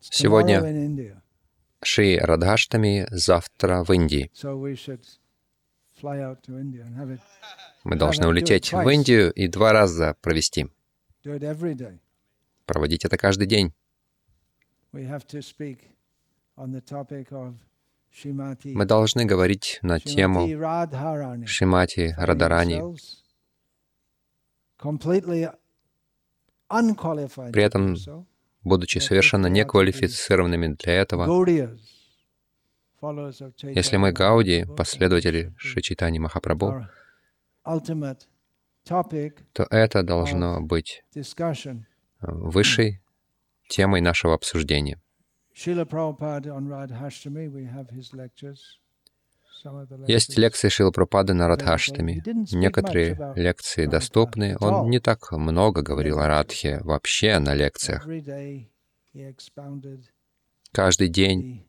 Сегодня Шри Радхаштами, завтра в Индии. Мы должны улететь в Индию и два раза провести. Проводить это каждый день. Мы должны говорить на тему Шимати Радарани. При этом, будучи совершенно неквалифицированными для этого, если мы Гауди, последователи Шичитани Махапрабху, то это должно быть высшей темой нашего обсуждения. Есть лекции Шила Прабхупады на Радхаштами. Некоторые лекции доступны. Он не так много говорил о Радхе вообще на лекциях. Каждый день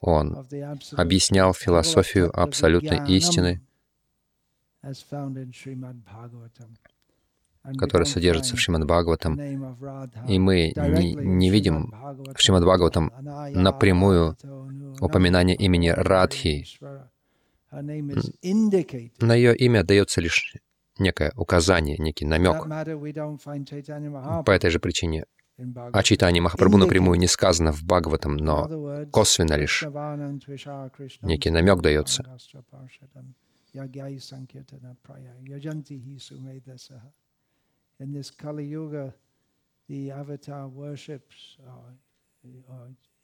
он объяснял философию абсолютной истины, которая содержится в Шримад Бхагаватам, и мы не, не видим в Шримад Бхагаватам напрямую упоминание имени Радхи. На ее имя дается лишь некое указание, некий намек. По этой же причине о читании Махапрабху напрямую не сказано в Бхагаватам, но косвенно лишь некий намек дается. In this Kali Yuga, the avatar worships, uh,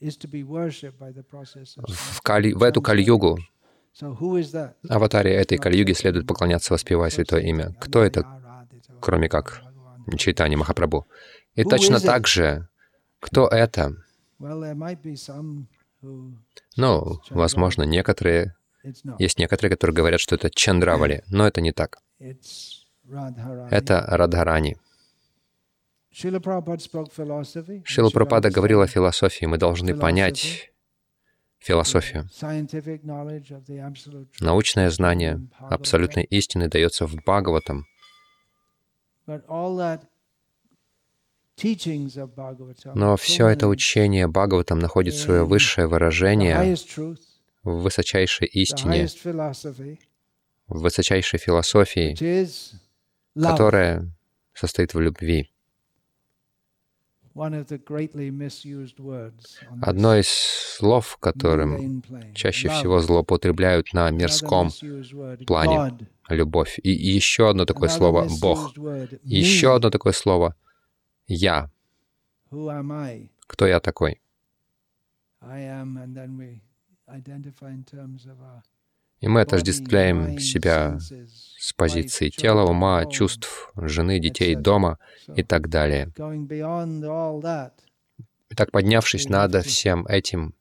is to be worshipped by the process of... В, кали, в эту Кали-югу аватаре этой Кали-юги следует поклоняться, воспевая святое имя. Кто это, кроме как Чайтани Махапрабху? И точно так же, кто это? Ну, возможно, некоторые... Есть некоторые, которые говорят, что это Чандравали, но это не так. Это Радхарани. Шила Прабхупада говорил о философии. Мы должны понять философию. Научное знание абсолютной истины дается в Бхагаватам. Но все это учение Бхагаватам находит свое высшее выражение в высочайшей истине, в высочайшей философии, которая состоит в любви. Одно из слов, которым чаще всего злоупотребляют на мирском плане — любовь. И еще одно такое слово — Бог. И еще одно такое слово — Я. Кто я такой? И мы отождествляем себя с позиции тела, ума, чувств, жены, детей, дома и так далее. Итак, поднявшись над всем этим,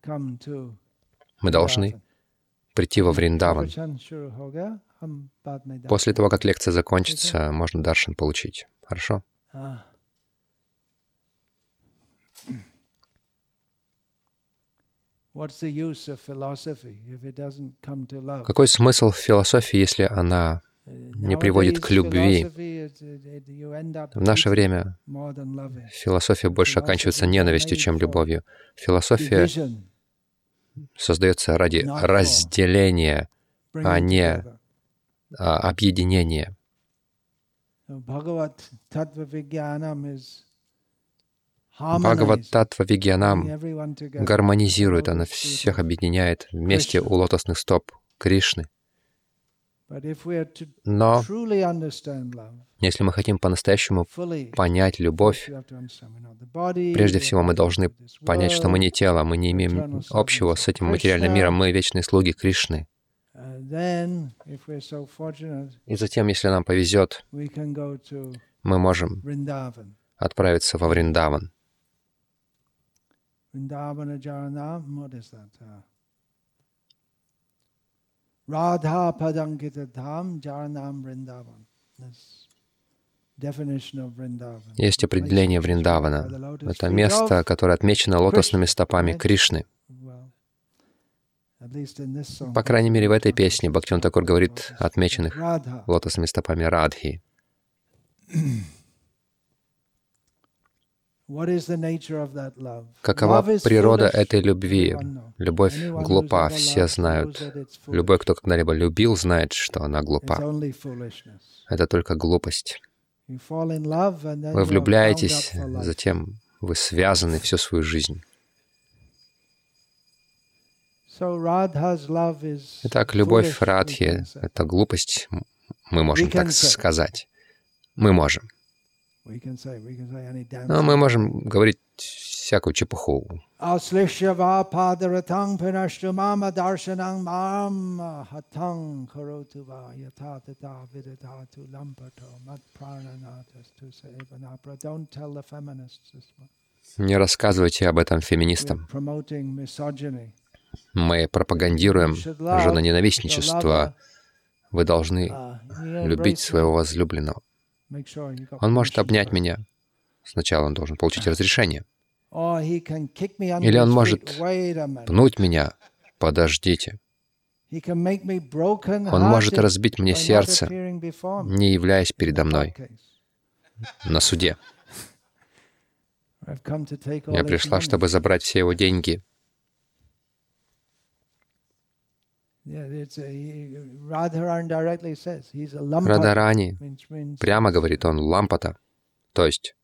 мы должны прийти во Вриндаван. После того, как лекция закончится, можно даршан получить. Хорошо? Какой смысл в философии, если она не приводит к любви? В наше время философия больше оканчивается ненавистью, чем любовью. Философия создается ради разделения, а не а, объединения. Бхагават Татва Вигьянам гармонизирует, она всех объединяет вместе у лотосных стоп Кришны. Но если мы хотим по-настоящему понять любовь, прежде всего мы должны понять, что мы не тело, мы не имеем общего с этим материальным миром, мы вечные слуги Кришны. И затем, если нам повезет, мы можем отправиться во Вриндаван. Vrindavana Jaranam, what is that? Uh, Radha Padankita Dham Jaranam Vrindavan. Есть определение Вриндавана. Это место, которое отмечено лотосными стопами Кришны. По крайней мере, в этой песне Бхактиван Такур говорит отмеченных лотосными стопами Радхи. Какова природа этой любви? Любовь глупа, все знают. Любой, кто когда-либо любил, знает, что она глупа. Это только глупость. Вы влюбляетесь, затем вы связаны всю свою жизнь. Итак, любовь Радхи — это глупость, мы можем так сказать. Мы можем. Но мы можем говорить всякую чепуху. Не рассказывайте об этом феминистам. Мы пропагандируем женоненавистничество. Вы должны любить своего возлюбленного. Он может обнять меня. Сначала он должен получить разрешение. Или он может пнуть меня. Подождите. Он может разбить мне сердце, не являясь передо мной на суде. Я пришла, чтобы забрать все его деньги. Радарани прямо говорит он лампата, то есть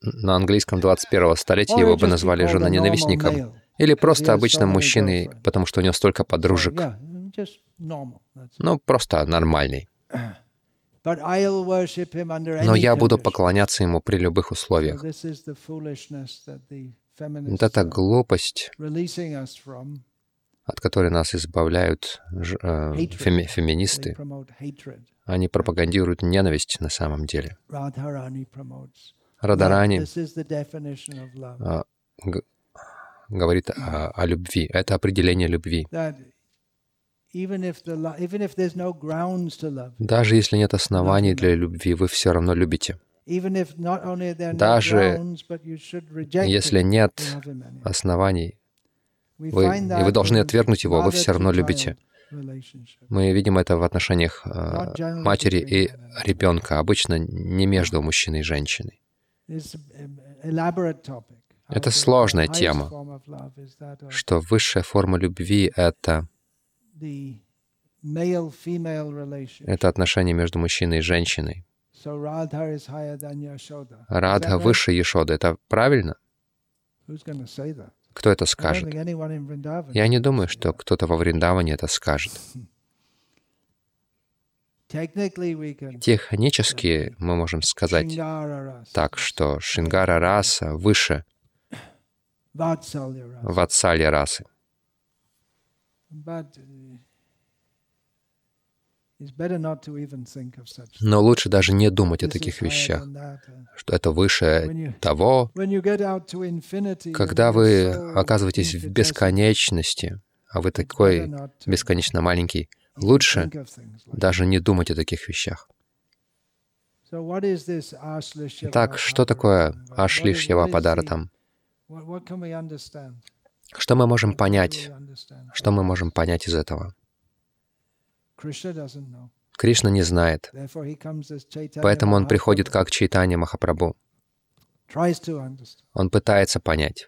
на английском 21 столетия его бы назвали женоненавистником. или просто обычным мужчиной, потому что у него столько подружек. Ну, просто нормальный. Но я буду поклоняться ему при любых условиях. Вот эта глупость, от которой нас избавляют э, феми феминисты, они пропагандируют ненависть на самом деле. Радарани а, говорит о, о любви. Это определение любви. Даже если нет оснований для любви, вы все равно любите. Даже если нет оснований, вы, и вы должны отвергнуть его, вы все равно любите. Мы видим это в отношениях э, матери и ребенка, обычно не между мужчиной и женщиной. Это сложная тема, что высшая форма любви — это это отношение между мужчиной и женщиной. Радха выше Ешоды. Это правильно? Кто это скажет? Я не думаю, что кто-то во Вриндаване это скажет. Технически мы можем сказать так, что Шингара раса выше Ватсалья расы. Но лучше даже не думать о таких вещах, что это выше того. Когда вы оказываетесь в бесконечности, а вы такой бесконечно маленький, лучше даже не думать о таких вещах. Так, что такое Ашлишьява Падаратам? Что мы можем понять? Что мы можем понять из этого? Кришна не знает. Поэтому он приходит как Чайтанья Махапрабху. Он пытается понять.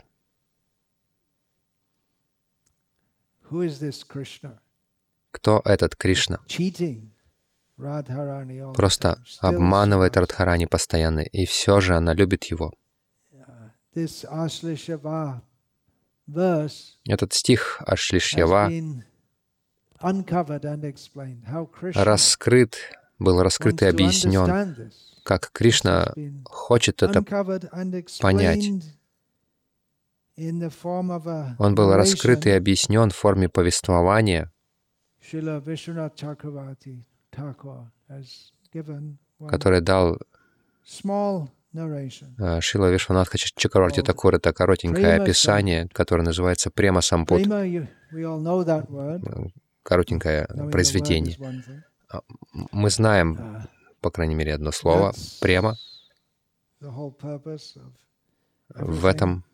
Кто этот Кришна? Просто обманывает Радхарани постоянно, и все же она любит его. Этот стих Ашлишьява раскрыт, был раскрыт и объяснен, как Кришна хочет это понять. Он был раскрыт и объяснен в форме повествования, который дал а, Шила Вишванатха Чакраварти Такур — это коротенькое описание, которое называется «Према Сампут» коротенькое произведение. А, мы знаем, по крайней мере, одно слово — према. В этом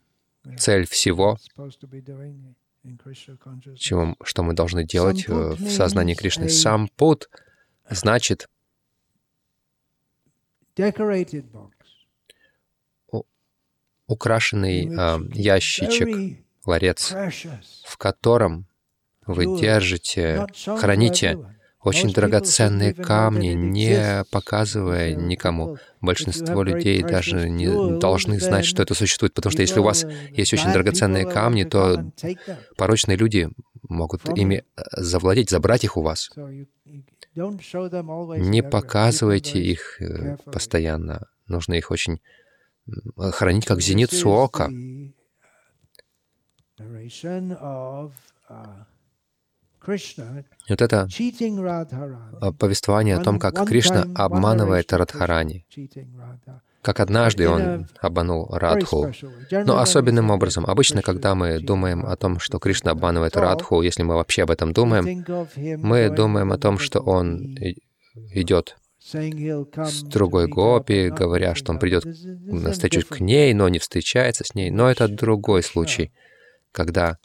цель всего, чего, что мы должны делать э, в сознании Кришны. Сам пут значит украшенный э, ящичек, ларец, в котором вы держите, храните очень драгоценные камни, не показывая никому. Большинство людей даже не должны знать, что это существует, потому что если у вас есть очень драгоценные камни, то порочные люди могут ими э, завладеть, забрать их у вас. Не показывайте их э, постоянно. Нужно их очень хранить как зеницу ока. Вот это повествование о том, как Кришна обманывает Радхарани, как однажды он обманул Радху. Но особенным образом, обычно, когда мы думаем о том, что Кришна обманывает Радху, если мы вообще об этом думаем, мы думаем о том, что он идет с другой гопи, говоря, что он придет на встречу к ней, но не встречается с ней. Но это другой случай, когда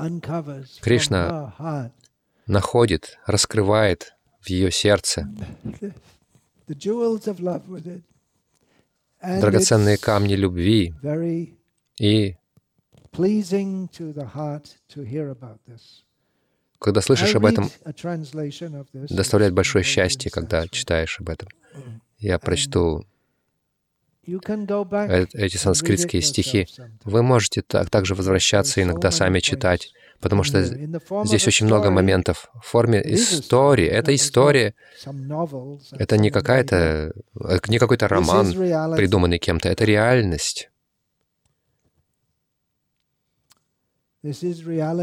Кришна находит, раскрывает в ее сердце. Драгоценные камни любви и когда слышишь об этом, доставляет большое счастье, когда читаешь об этом. Я прочту эти санскритские стихи. Вы можете так, также возвращаться иногда сами читать, потому что здесь очень много моментов в форме истории. Это история. Это не какая-то, не какой-то роман, придуманный кем-то. Это реальность. Это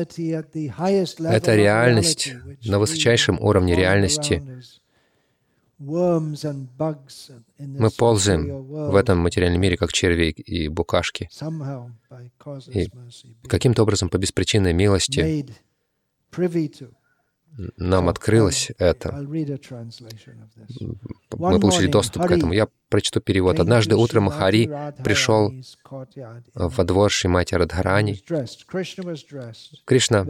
реальность на высочайшем уровне реальности. Мы ползаем в этом материальном мире, как черви и букашки. И каким-то образом по беспричинной милости нам открылось это. Мы получили доступ к этому. Я прочту перевод. Однажды утром Хари пришел во двор Шримати Радхарани. Кришна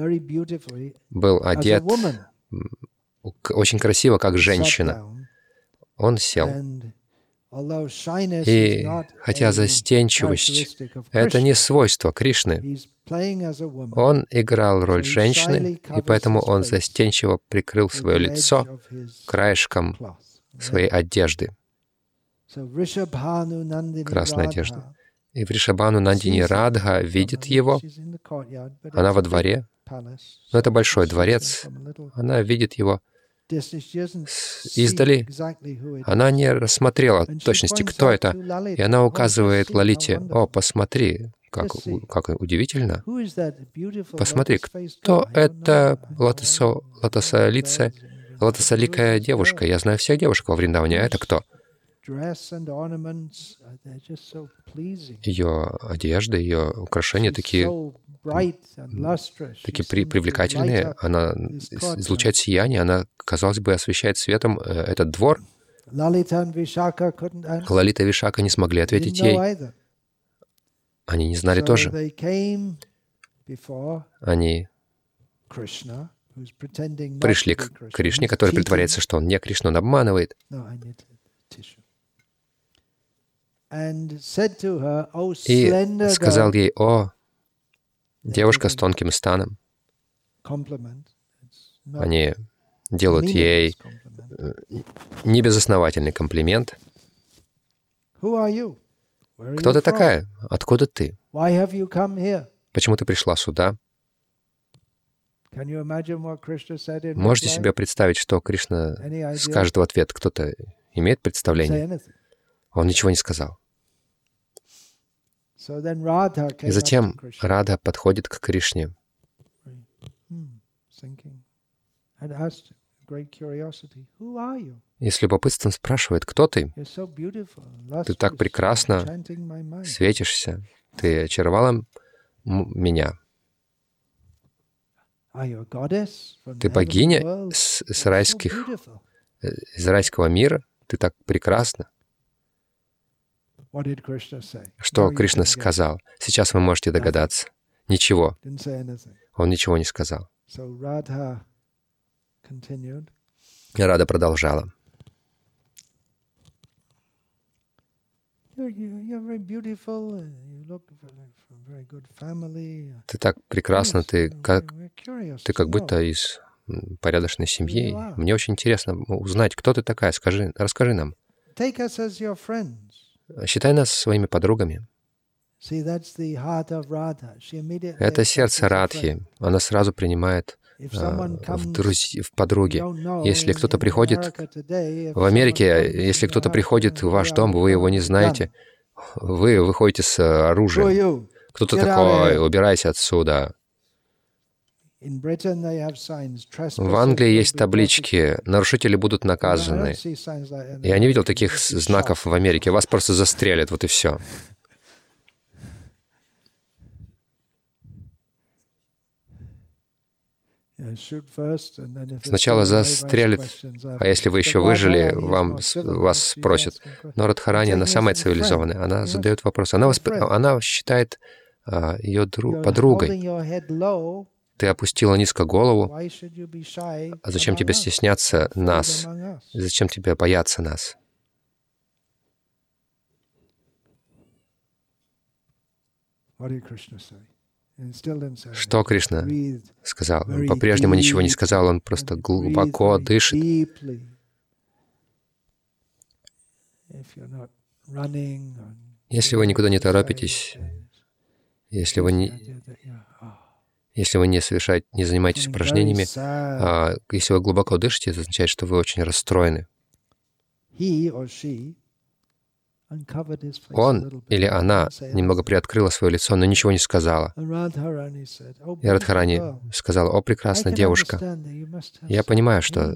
был одет очень красиво, как женщина. Он сел. И хотя застенчивость — это не свойство Кришны, он играл роль женщины, и поэтому он застенчиво прикрыл свое лицо краешком своей одежды, красной одежды. И Вришабану Нандини Радха видит его, она во дворе, но это большой дворец, она видит его издали, она не рассмотрела точности, кто это, и она указывает Лалите, «О, посмотри, как, как удивительно! Посмотри, кто это лотосо, лотосолица, лотосоликая девушка? Я знаю всех девушек во Вриндаване, а это кто?» Ее одежда, ее украшения такие такие при, привлекательные, она излучает сияние, она, казалось бы, освещает светом э, этот двор. Лалита и Вишака не смогли ответить ей. Они не знали тоже. Они пришли к Кришне, который притворяется, что он не Кришна, он обманывает. И сказал ей, «О, девушка с тонким станом. Они делают ей э, небезосновательный комплимент. Кто ты такая? Откуда ты? Почему ты пришла сюда? Можете себе представить, что Кришна скажет в ответ? Кто-то имеет представление? Он ничего не сказал. И затем Рада подходит к Кришне. И с любопытством спрашивает, кто ты? Ты так прекрасно светишься. Ты очаровала меня. Ты богиня с, с райских, э, из райского мира? Ты так прекрасна. Что Кришна сказал? Сейчас вы можете догадаться. Ничего. Он ничего не сказал. Рада продолжала. Ты так прекрасна, ты как, ты как будто из порядочной семьи. Мне очень интересно узнать, кто ты такая. Скажи, расскажи нам. Считай нас своими подругами. Это сердце Радхи. Она сразу принимает а, в, друз... в подруги. Если кто-то приходит в Америке, если кто-то приходит в ваш дом, вы его не знаете, вы выходите с оружием. Кто-то такой, убирайся отсюда. В Англии есть таблички, нарушители будут наказаны. Я не видел таких знаков в Америке. Вас просто застрелят, вот и все. Сначала застрелят, а если вы еще выжили, вам, вас спросят. Но Радхарани, она самая цивилизованная. Она задает вопрос. Она, восп... она считает а, ее друг... подругой. Ты опустила низко голову. А зачем тебе стесняться нас? Зачем тебе бояться нас? Что Кришна сказал? Он по-прежнему ничего не сказал, он просто глубоко дышит. Если вы никуда не торопитесь, если вы не, если вы не совершаете, не занимаетесь упражнениями, а если вы глубоко дышите, это означает, что вы очень расстроены. Он или она немного приоткрыла свое лицо, но ничего не сказала. И Радхарани сказала, «О, прекрасная девушка, я понимаю, что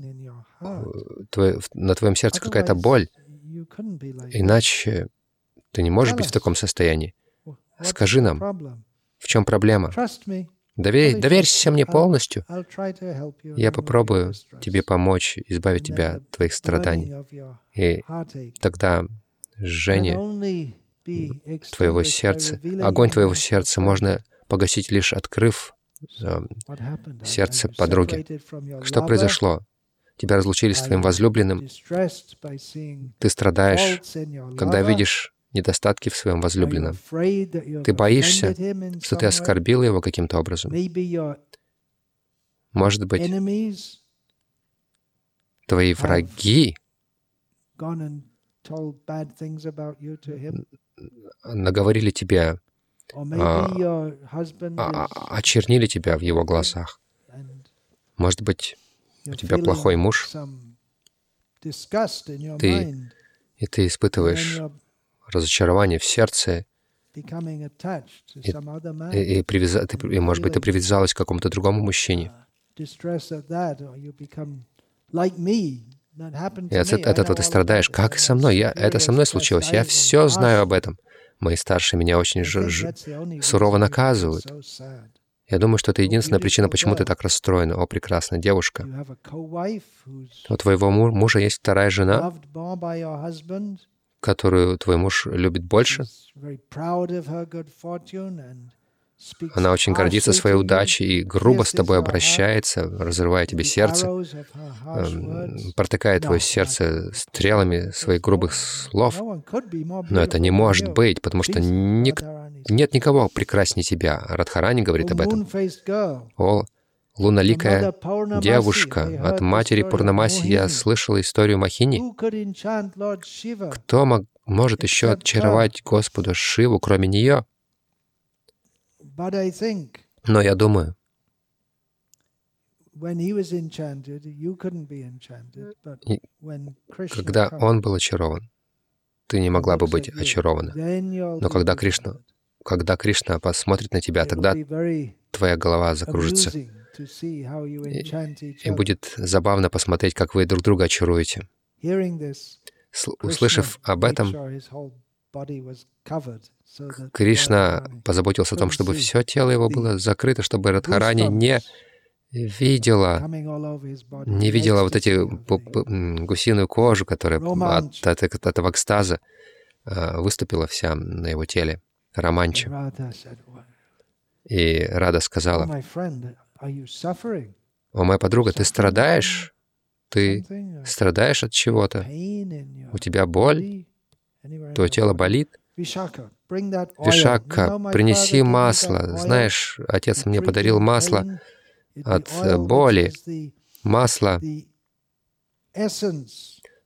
твой, на твоем сердце какая-то боль, иначе ты не можешь быть в таком состоянии. Скажи нам, в чем проблема? Доверь, доверься мне полностью. Я попробую тебе помочь, избавить тебя от твоих страданий. И тогда жжение твоего сердца, огонь твоего сердца можно погасить лишь открыв э, сердце подруги. Что произошло? Тебя разлучили с твоим возлюбленным. Ты страдаешь, когда видишь недостатки в своем возлюбленном. Ты боишься, что ты оскорбил его каким-то образом. Может быть, твои враги наговорили тебе, а, а, очернили тебя в его глазах. Может быть, у тебя плохой муж, ты, и ты испытываешь разочарование в сердце, и, и, и, привяза, ты, и, может быть, ты привязалась к какому-то другому мужчине. И от, от этого ты страдаешь. Как со мной? Я, это со мной случилось. Я все знаю об этом. Мои старшие меня очень ж, ж, сурово наказывают. Я думаю, что это единственная причина, почему ты так расстроена. О, прекрасная девушка. У твоего мужа есть вторая жена, которую твой муж любит больше. Она очень гордится своей удачей и грубо с тобой обращается, разрывая тебе сердце, эм, протыкая твое сердце стрелами своих грубых слов. Но это не может быть, потому что ник... нет никого прекраснее тебя. Радхарани говорит об этом. О, луналикая девушка от матери Пурнамаси, я слышала историю Махини. Кто мог, может еще очаровать Господа Шиву, кроме нее? Но я думаю, когда он был очарован, ты не могла бы быть очарована. Но когда Кришна, когда Кришна посмотрит на тебя, тогда твоя голова закружится. И, и будет забавно посмотреть, как вы друг друга очаруете. Услышав об этом, Кришна позаботился о том, чтобы все тело его было закрыто, чтобы Радхарани не видела, не видела вот эти гусиную кожу, которая от, от, от этого экстаза а, выступила вся на его теле, романча. И Рада сказала, «О, моя подруга, ты страдаешь? Ты страдаешь от чего-то? У тебя боль? Твое тело болит?» Вишака, принеси масло. Знаешь, отец мне подарил масло от боли, масло,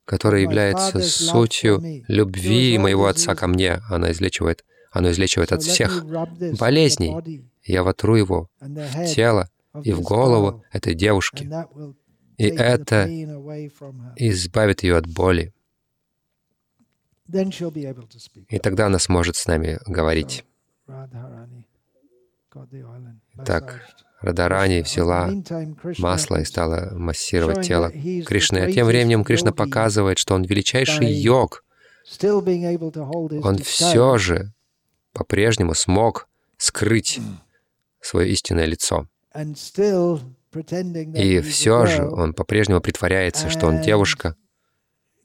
которое является сутью любви моего отца ко мне. Оно излечивает, оно излечивает от всех болезней. Я вотру его в тело и в голову этой девушки. И это избавит ее от боли. И тогда она сможет с нами говорить. Так, Радарани взяла масло и стала массировать тело Кришны. А тем временем Кришна показывает, что он величайший йог. Он все же по-прежнему смог скрыть свое истинное лицо. И все же он по-прежнему притворяется, что он девушка,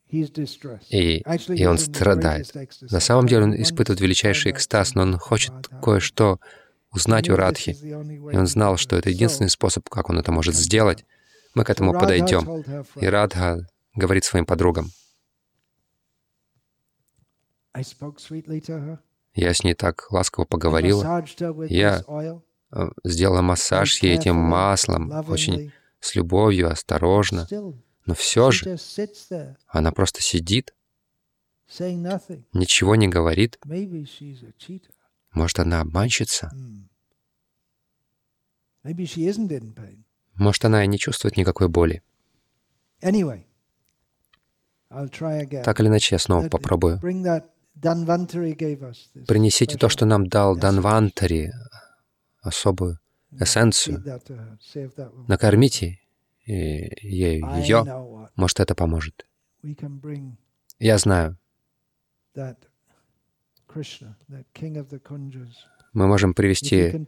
и, и он страдает. На самом деле он испытывает величайший экстаз, но он хочет кое-что узнать у Радхи. И он знал, что это единственный способ, как он это может сделать. Мы к этому подойдем. И Радха говорит своим подругам. Я с ней так ласково поговорила. Я сделала массаж ей этим маслом, очень с любовью, осторожно. Но все же она просто сидит, ничего не говорит. Может, она обманщица? Может, она и не чувствует никакой боли. Так или иначе, я снова попробую. Принесите то, что нам дал Данвантари, особую эссенцию. Накормите ею ее. Может, это поможет. Я знаю, мы можем привести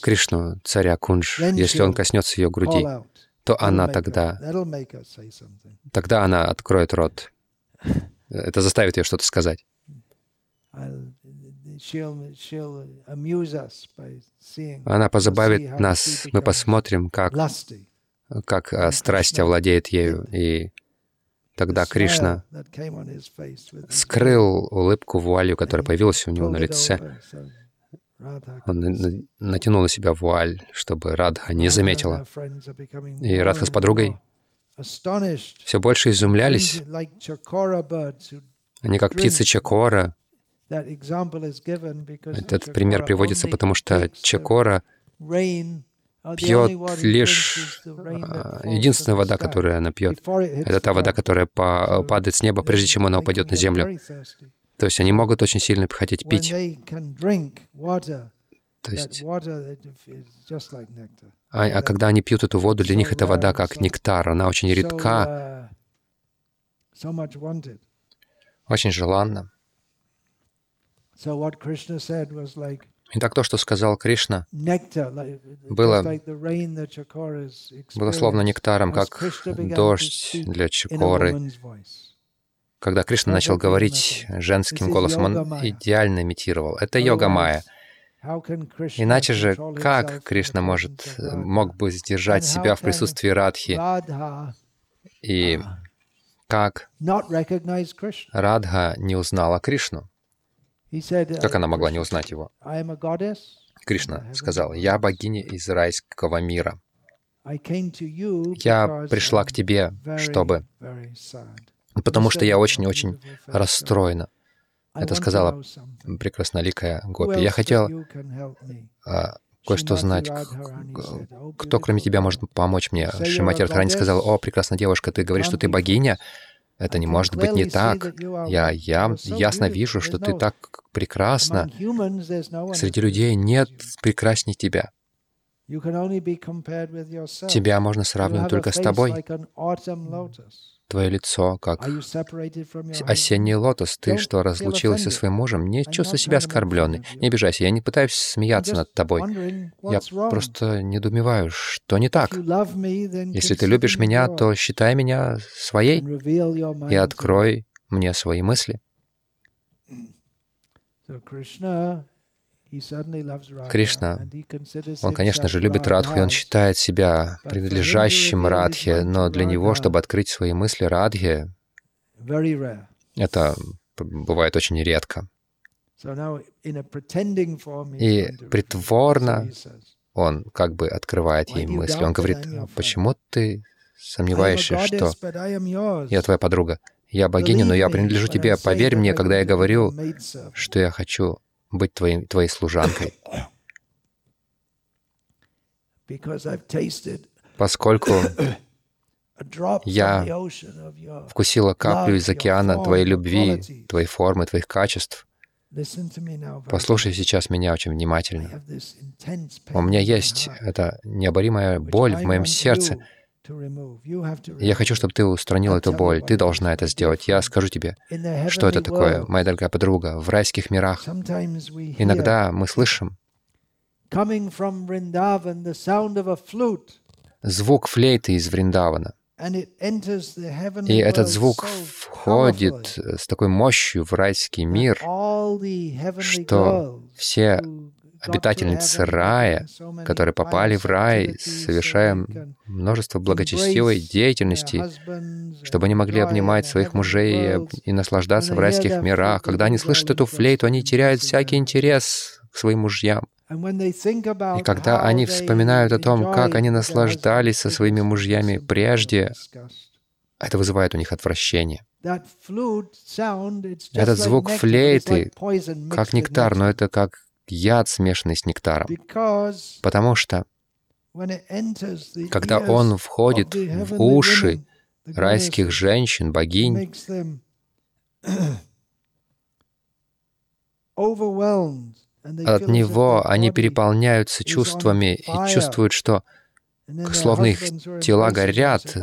Кришну, царя Кундж, если он коснется ее груди, то она тогда, тогда она откроет рот. Это заставит ее что-то сказать. Она позабавит нас, мы посмотрим, как, как а, страсть овладеет ею, и Тогда Кришна скрыл улыбку вуалью, которая появилась у него на лице. Он натянул на себя вуаль, чтобы Радха не заметила. И Радха с подругой все больше изумлялись. Они как птицы Чакора. Этот пример приводится, потому что Чакора пьет лишь а, единственная вода, которую она пьет. Это та вода, которая падает с неба, прежде чем она упадет на землю. То есть они могут очень сильно хотеть пить. То есть, а, а когда они пьют эту воду, для них эта вода как нектар, она очень редка, очень желанна. Итак, то, что сказал Кришна, было, было словно нектаром, как дождь для Чакоры. Когда Кришна начал говорить женским голосом, он идеально имитировал. Это йога майя. Иначе же, как Кришна может, мог бы сдержать себя в присутствии Радхи? И как Радха не узнала Кришну? Как она могла не узнать его? Кришна сказал, «Я богиня из райского мира. Я пришла к тебе, чтобы... Потому что я очень-очень расстроена». Это сказала прекрасноликая Гопи. «Я хотел а, кое-что знать. Кто, кроме тебя, может помочь мне?» Шимати Радхарани сказала, «О, прекрасная девушка, ты говоришь, что ты богиня?» Это не может быть не так. Я, я ясно вижу, что ты так прекрасна. Среди людей нет прекрасней тебя. Тебя можно сравнивать только с тобой. Твое лицо, как осенний лотос. Ты что, разлучилась со своим мужем? Не чувствуй себя оскорбленной. Не обижайся, я не пытаюсь смеяться над тобой. Я просто недоумеваю, что не так. Если ты любишь меня, то считай меня своей и открой мне свои мысли. Кришна, он, конечно же, любит Радху, и он считает себя принадлежащим Радхе, но для него, чтобы открыть свои мысли Радхе, это бывает очень редко. И притворно он как бы открывает ей мысли. Он говорит, почему ты сомневаешься, что я твоя подруга? Я богиня, но я принадлежу тебе. Поверь мне, когда я говорю, что я хочу быть твоей, твоей служанкой. Поскольку я вкусила каплю из океана Твоей любви, Твоей формы, Твоих качеств. Послушай сейчас меня очень внимательно. У меня есть эта необоримая боль в моем сердце. Я хочу, чтобы ты устранил эту боль. Ты должна это сделать. Я скажу тебе, что это такое, моя дорогая подруга, в райских мирах. Иногда мы слышим звук флейты из Вриндавана. И этот звук входит с такой мощью в райский мир, что все обитательницы рая, которые попали в рай, совершая множество благочестивой деятельности, чтобы они могли обнимать своих мужей и наслаждаться в райских мирах. Когда они слышат эту флейту, они теряют всякий интерес к своим мужьям. И когда они вспоминают о том, как они наслаждались со своими мужьями прежде, это вызывает у них отвращение. Этот звук флейты, как нектар, но это как яд, смешанный с нектаром. Потому что, когда он входит в уши райских женщин, богинь, от него они переполняются чувствами и чувствуют, что словно их тела горят,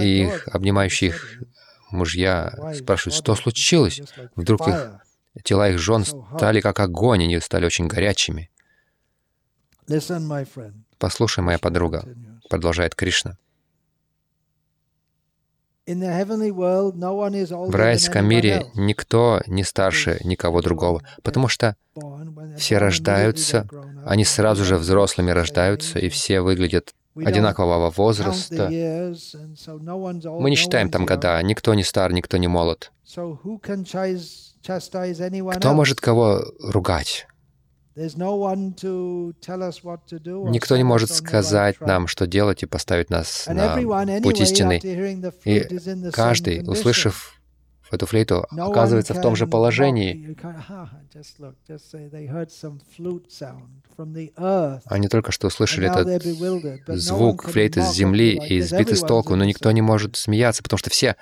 и их обнимающие их мужья спрашивают, что случилось? Вдруг их тела их жен стали как огонь, они стали очень горячими. Послушай, моя подруга, продолжает Кришна. В райском мире никто не старше никого другого, потому что все рождаются, они сразу же взрослыми рождаются, и все выглядят одинакового возраста. Мы не считаем там года, никто не стар, никто не молод. Кто может кого ругать? Никто не может сказать нам, что делать и поставить нас на путь истины. И каждый, услышав эту флейту, оказывается в том же положении. Они только что услышали этот звук флейты с земли и сбиты с толку, но никто не может смеяться, потому что все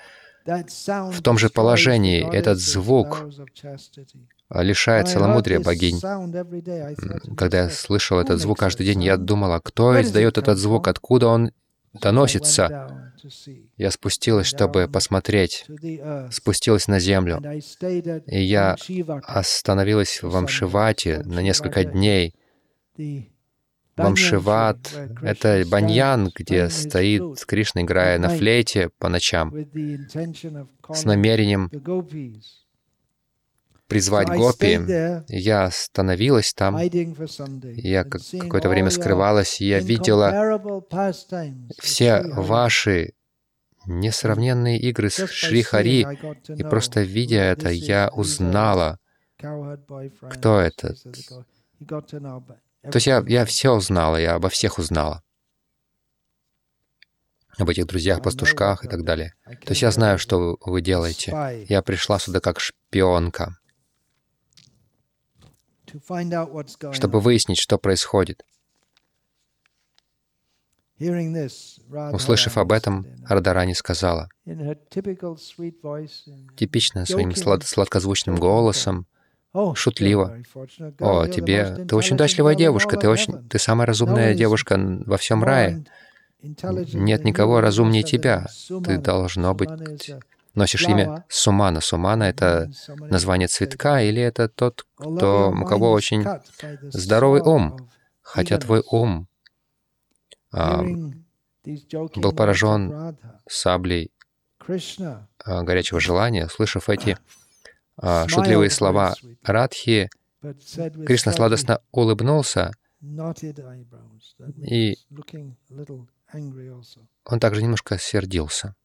в том же положении. Этот звук лишает целомудрия богинь. Когда я слышал этот звук каждый день, я думала, кто издает этот звук, откуда он доносится. Я спустилась, чтобы посмотреть, спустилась на землю, и я остановилась в Амшивате на несколько дней. Вамшиват — это баньян, где стоит Кришна, играя на флейте по ночам, с намерением призвать гопи. Я остановилась там, я какое-то время скрывалась, и я видела все ваши несравненные игры с Шри Хари, и просто видя это, я узнала, кто этот. То есть я, я все узнала, я обо всех узнала. Об этих друзьях, пастушках и так далее. То есть я знаю, что вы делаете. Я пришла сюда как шпионка чтобы выяснить, что происходит. Услышав об этом, Радарани сказала, типично своим слад сладкозвучным голосом, шутливо, «О, тебе... Ты очень удачливая девушка, ты, очень... ты самая разумная девушка во всем рае. Нет никого разумнее тебя. Ты должно быть носишь имя Сумана. Сумана — это название цветка, или это тот, кто, у кого очень здоровый ум, хотя твой ум а, был поражен саблей а, горячего желания, услышав эти шутливые слова Радхи, Кришна сладостно улыбнулся, и он также немножко сердился.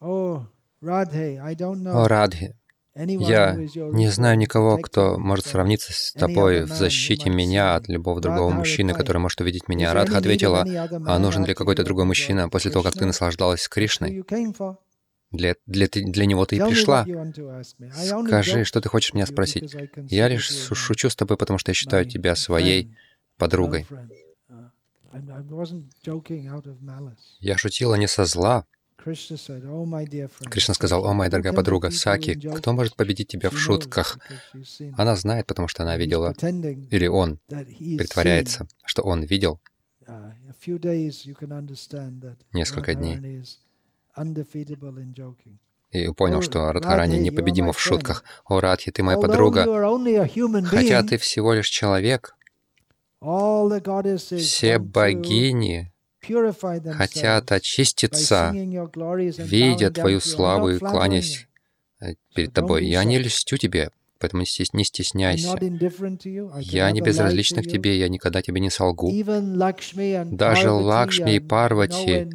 О Радхи, я не знаю никого, кто может сравниться с тобой в защите меня от любого другого мужчины, который может увидеть меня. Радха ответила, а нужен ли какой-то другой мужчина после того, как ты наслаждалась Кришной? Для, для, для него ты и пришла. Скажи, что ты хочешь меня спросить? Я лишь шучу с тобой, потому что я считаю тебя своей подругой. Я шутила не со зла, Кришна сказал, «О, моя дорогая подруга Саки, кто может победить тебя в шутках?» Она знает, потому что она видела, или он притворяется, что он видел. Несколько дней и понял, что Радхарани непобедима в шутках. «О, Радхи, ты моя подруга, хотя ты всего лишь человек, все богини хотят очиститься, видя Твою славу и кланясь э, перед Тобой. Я не льстю Тебе, поэтому не стесняйся. Я не безразлична к Тебе, я никогда Тебе не солгу. Даже Лакшми и Парвати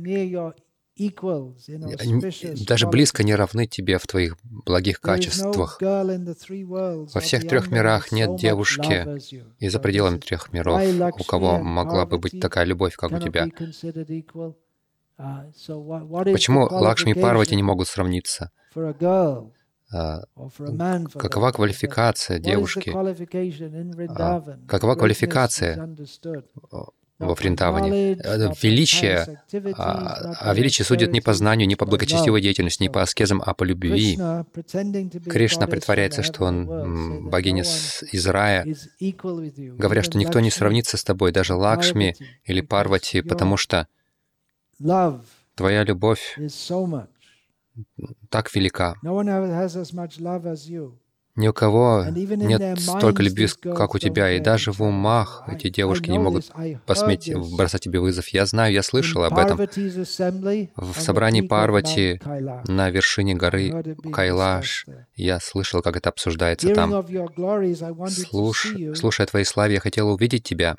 даже близко не равны тебе в твоих благих качествах. Во всех трех мирах нет девушки, и за пределами трех миров, у кого могла бы быть такая любовь, как у тебя. Uh, Почему Лакшми и Парвати не могут сравниться? А, какова квалификация девушки? А, какова квалификация во Фринтаване. Э, величие, а, а величие судит не по знанию, не по благочестивой деятельности, не по аскезам, а по любви. Кришна притворяется, что он богиня из рая, говоря, что никто не сравнится с тобой, даже Лакшми или Парвати, потому что твоя любовь так велика. Ни у кого нет столько любви, как у тебя, и даже в умах эти девушки не могут посметь бросать тебе вызов. Я знаю, я слышал об этом. В собрании Парвати на вершине горы Кайлаш. я слышал, как это обсуждается там. Слуш... Слушая твоей славе, я хотел увидеть тебя,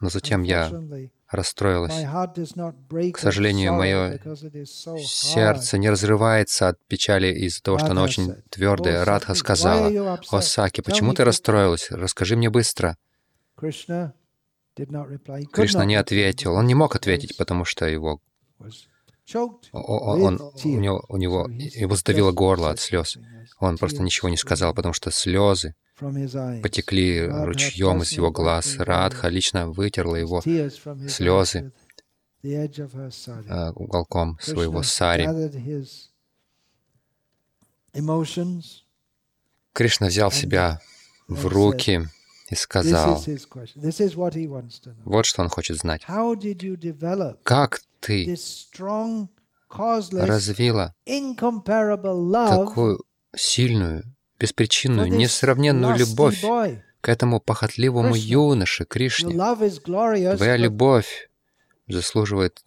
но затем я расстроилась. К сожалению, мое сердце не разрывается от печали из-за того, что оно очень твердое. Радха сказала, «О, Саки, почему ты расстроилась? Расскажи мне быстро». Кришна не ответил. Он не мог ответить, потому что его он, у, него, у него его сдавило горло от слез. Он просто ничего не сказал, потому что слезы потекли ручьем из его глаз. Радха лично вытерла его слезы а, уголком своего сари. Кришна взял себя в руки и сказал, вот что он хочет знать. Как ты развила такую сильную, беспричинную, несравненную любовь к этому похотливому юноше Кришне. Твоя любовь заслуживает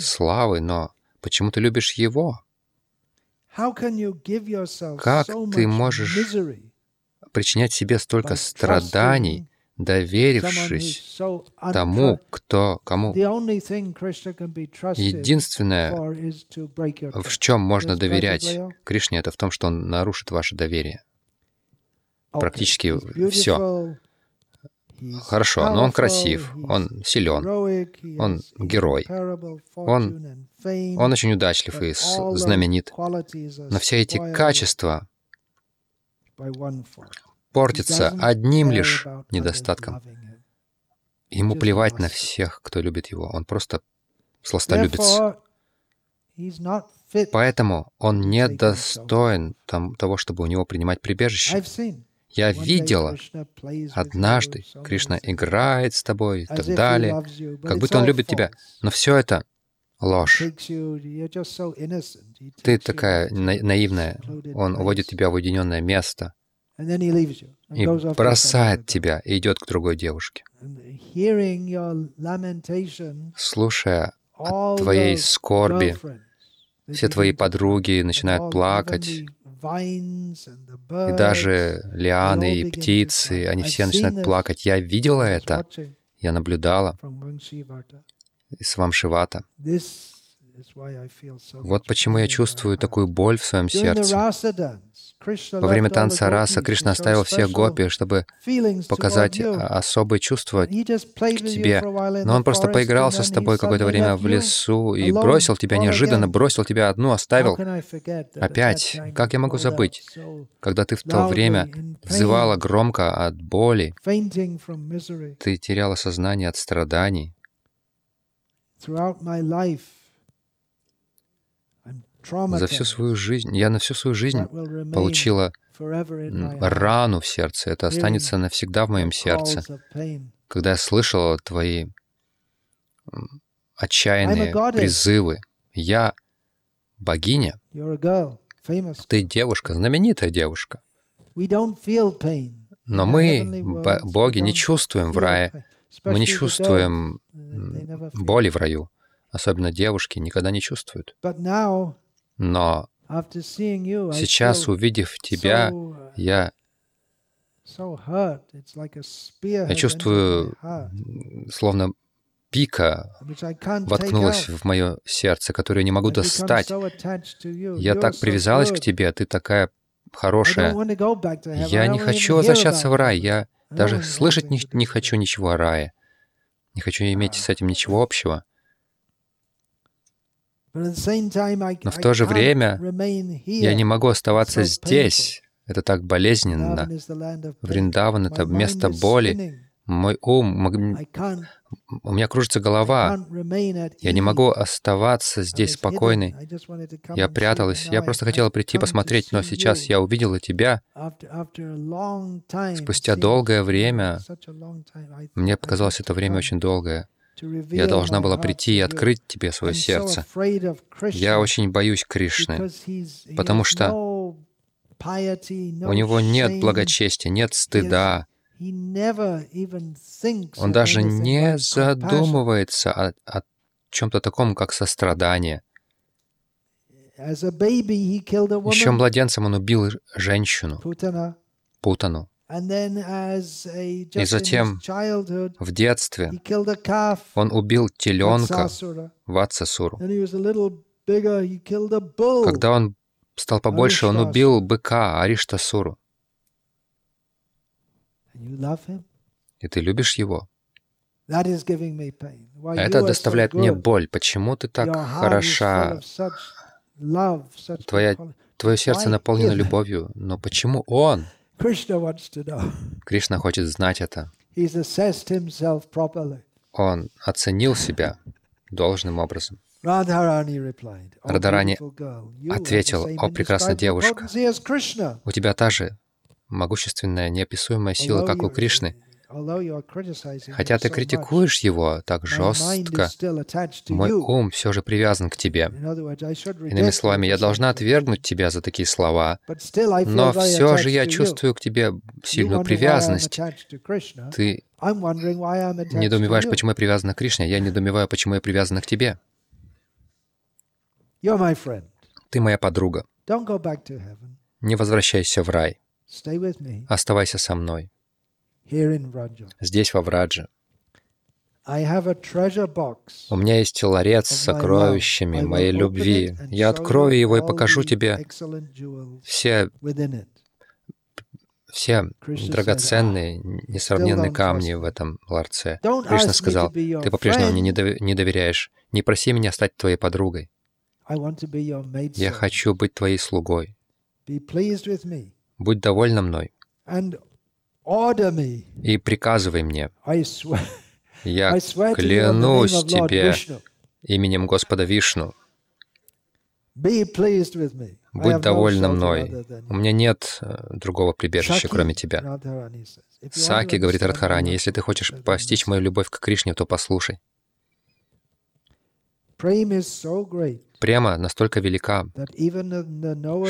славы, но почему ты любишь его? Как ты можешь причинять себе столько страданий, доверившись тому, кто, кому. Единственное, в чем можно доверять Кришне, это в том, что он нарушит ваше доверие. Практически все. Хорошо, но он красив, он силен, он герой, он, он очень удачлив и знаменит. Но все эти качества портится одним лишь недостатком. Ему плевать на всех, кто любит его. Он просто сластолюбец. Поэтому он не достоин там, того, чтобы у него принимать прибежище. Я видела однажды, Кришна играет с тобой и так далее, как будто он любит тебя. Но все это ложь. Ты такая наивная. Он уводит тебя в уединенное место и бросает тебя и идет к другой девушке. Слушая о твоей скорби, все твои подруги начинают плакать, и даже лианы и птицы, они все начинают плакать. Я видела это, я наблюдала из Вамшивата. Вот почему я чувствую такую боль в своем сердце. Во время танца раса Кришна оставил всех гопи, чтобы показать особые чувства к тебе. Но он просто поигрался с тобой какое-то время в лесу и бросил тебя неожиданно, бросил тебя одну, оставил. Опять, как я могу забыть, когда ты в то время взывала громко от боли, ты теряла сознание от страданий. За всю свою жизнь, я на всю свою жизнь получила рану в сердце. Это останется навсегда в моем сердце. Когда я слышала твои отчаянные призывы, я богиня, ты девушка, знаменитая девушка. Но мы, боги, не чувствуем в рае, мы не чувствуем боли в раю. Особенно девушки никогда не чувствуют. Но сейчас, увидев тебя, uh, я, я чувствую, словно пика воткнулась в мое сердце, которое не могу достать. Я так привязалась к тебе, ты такая хорошая. Я не хочу возвращаться в рай, я даже слышать не, не хочу ничего о рае. Не хочу иметь с этим ничего общего. Но в то же время я не могу оставаться здесь. Это так болезненно. Вриндаван — это место боли. Мой ум, у меня кружится голова. Я не могу оставаться здесь спокойной. Я пряталась. Я просто хотела прийти посмотреть, но сейчас я увидела тебя. Спустя долгое время, мне показалось это время очень долгое, я должна была прийти и открыть тебе свое сердце. Я очень боюсь Кришны, потому что у него нет благочестия, нет стыда. Он даже не задумывается о, о чем-то таком, как сострадание. Еще младенцем он убил женщину, Путану. И затем в детстве он убил теленка Ватсасуру. Когда он стал побольше, он убил быка Ариштасуру. И ты любишь его. Это доставляет мне боль. Почему ты так хороша? Твоя, твое сердце наполнено любовью. Но почему он? Кришна хочет знать это. Он оценил себя должным образом. Радарани ответил, «О, прекрасная девушка, у тебя та же могущественная, неописуемая сила, как у Кришны. Хотя ты критикуешь его так жестко, мой ум все же привязан к тебе. Иными словами, я должна отвергнуть тебя за такие слова, но все же я чувствую к тебе сильную привязанность. Ты недоумеваешь, почему я привязана к Кришне, я недоумеваю, почему я привязана к тебе. Ты моя подруга. Не возвращайся в рай. Оставайся со мной здесь, во Врадже. У меня есть ларец с сокровищами моей любви. Я открою его и покажу тебе все, все драгоценные, несравненные камни в этом ларце. Кришна сказал, ты по-прежнему мне не доверяешь. Не проси меня стать твоей подругой. Я хочу быть твоей слугой. Будь довольна мной и приказывай мне. Я клянусь тебе именем Господа Вишну. Будь довольна мной. У меня нет э, другого прибежища, кроме тебя. Саки говорит Радхарани, если ты хочешь постичь мою любовь к Кришне, то послушай. Према настолько велика,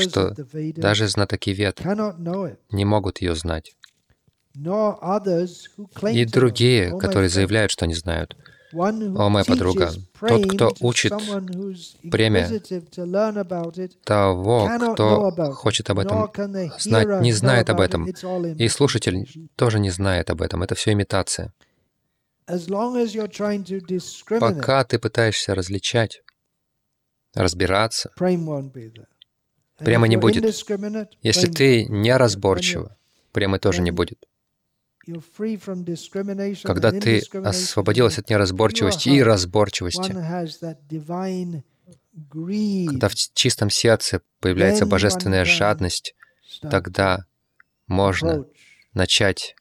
что даже знатоки вет не могут ее знать и другие, которые заявляют, что они знают. О, моя подруга, тот, кто учит премия того, кто хочет об этом знать, не знает об этом. И слушатель тоже не знает об этом. Это все имитация. Пока ты пытаешься различать, разбираться, према не будет. Если ты неразборчива, премы тоже не будет. Когда ты освободилась от неразборчивости и разборчивости, когда в чистом сердце появляется божественная жадность, тогда можно начать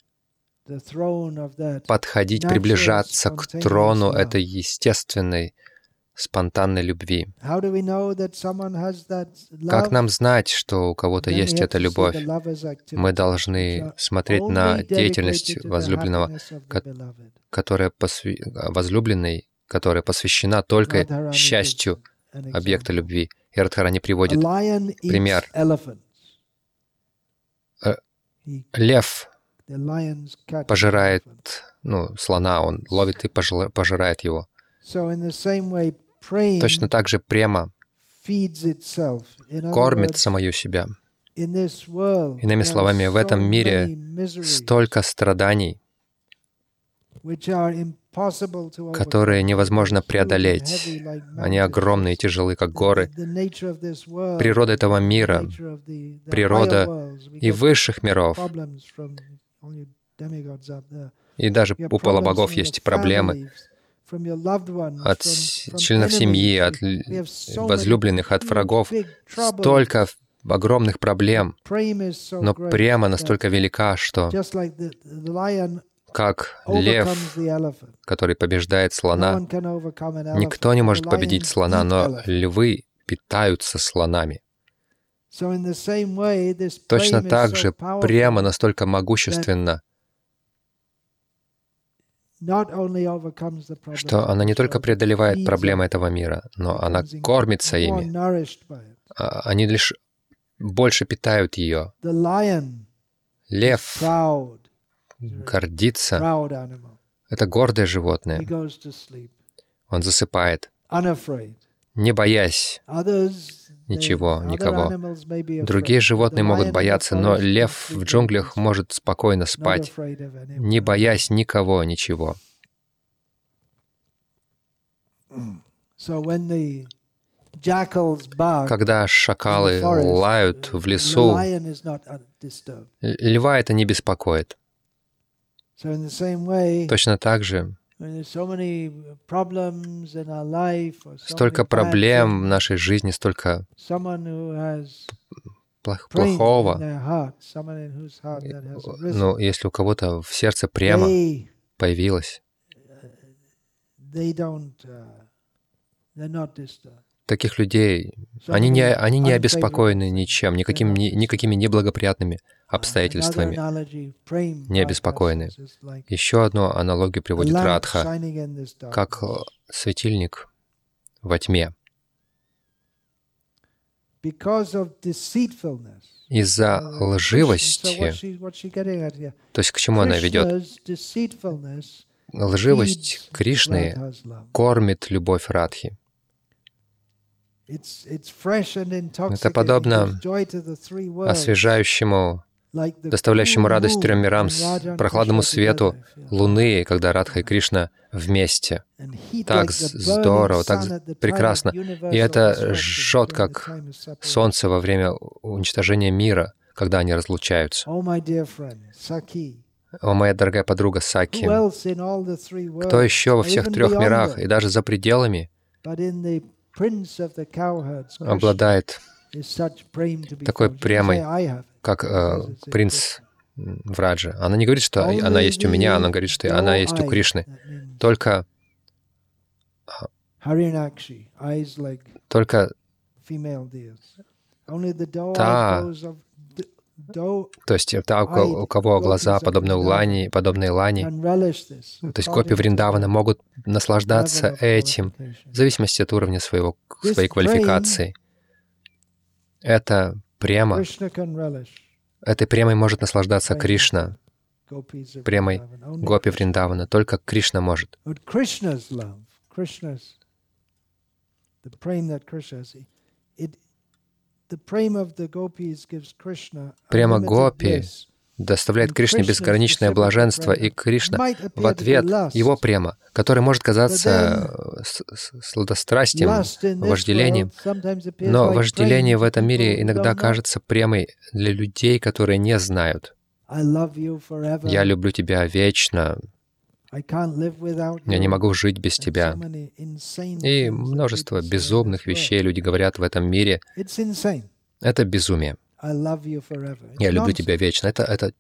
подходить, приближаться к трону этой естественной, спонтанной любви. Как нам знать, что у кого-то есть эта любовь? Мы должны смотреть на деятельность возлюбленного, которая посвя... возлюбленной, которая посвящена только счастью объекта любви. И Радхарани приводит пример. Э, лев пожирает ну, слона, он ловит и пожирает его. Точно так же према кормит самую себя. Иными словами, в этом мире столько страданий, которые невозможно преодолеть. Они огромные и тяжелы, как горы. Природа этого мира, природа и высших миров, и даже у полубогов есть проблемы от членов семьи, от возлюбленных, от врагов. Столько огромных проблем, но прямо настолько велика, что как лев, который побеждает слона, никто не может победить слона, но львы питаются слонами. Точно так же прямо настолько могущественно, что она не только преодолевает проблемы этого мира, но она кормится ими. А, они лишь больше питают ее. Лев гордится. Это гордое животное. Он засыпает, не боясь ничего, никого. Другие животные могут бояться, но лев в джунглях может спокойно спать, не боясь никого, ничего. Когда шакалы лают в лесу, льва это не беспокоит. Точно так же Столько проблем в нашей жизни, столько плохого. Но если у кого-то в сердце прямо появилось, таких людей, они не, они не обеспокоены ничем, никаким, ни, никакими неблагоприятными обстоятельствами, не обеспокоены. Еще одну аналогию приводит Радха, как светильник во тьме. Из-за лживости, то есть к чему она ведет? Лживость Кришны кормит любовь Радхи. Это подобно освежающему, доставляющему радость трем мирам, прохладному свету Луны, когда Радха и Кришна вместе. Так здорово, так прекрасно. И это жжет, как солнце во время уничтожения мира, когда они разлучаются. О, моя дорогая подруга Саки, кто еще во всех трех мирах и даже за пределами обладает такой прямой, как э, принц Враджа. Она не говорит, что она есть у меня, она говорит, что она есть у Кришны. Только а, только та то есть та, у кого глаза подобны Лани, подобные Лани, то есть копии Вриндавана могут наслаждаться этим в зависимости от уровня своего, своей квалификации. Это прямо. Этой премой может наслаждаться Кришна, премой Гопи Вриндавана. Только Кришна может. Према Гопи доставляет Кришне безграничное блаженство, и Кришна в ответ его према, который может казаться сладострастием, вожделением, но вожделение в этом мире иногда кажется премой для людей, которые не знают. «Я люблю тебя вечно», я не могу жить без тебя. И множество безумных вещей люди говорят в этом мире. Это безумие. Я люблю тебя вечно. Это, это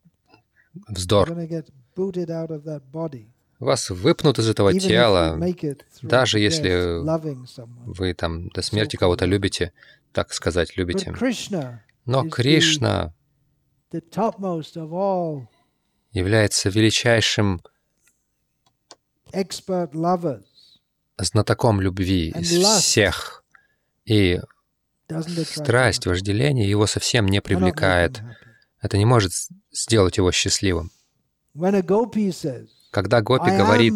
вздор. Вас выпнут из этого тела, даже если вы там до смерти кого-то любите, так сказать, любите. Но Кришна является величайшим знатоком любви из всех. И страсть, вожделение его совсем не привлекает. Это не может сделать его счастливым. Когда Гопи говорит,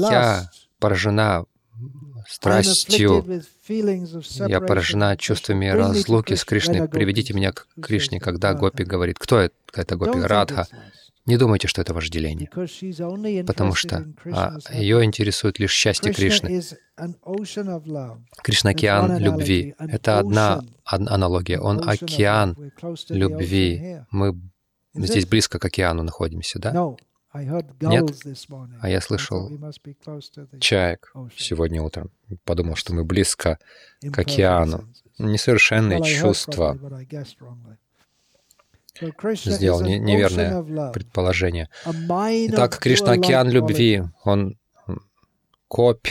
«Я поражена страстью, я поражена чувствами разлуки с Кришной, приведите меня к Кришне», когда Гопи говорит, кто это, это Гопи? Радха. Не думайте, что это вожделение, потому что а, ее интересует лишь счастье Кришны. Кришна — океан любви. Это одна аналогия. Он — океан любви. Мы здесь близко к океану находимся, да? Нет? А я слышал чаек сегодня утром. Подумал, что мы близко к океану. Несовершенные чувства сделал не, неверное предположение. Итак, Кришна — океан любви, он копь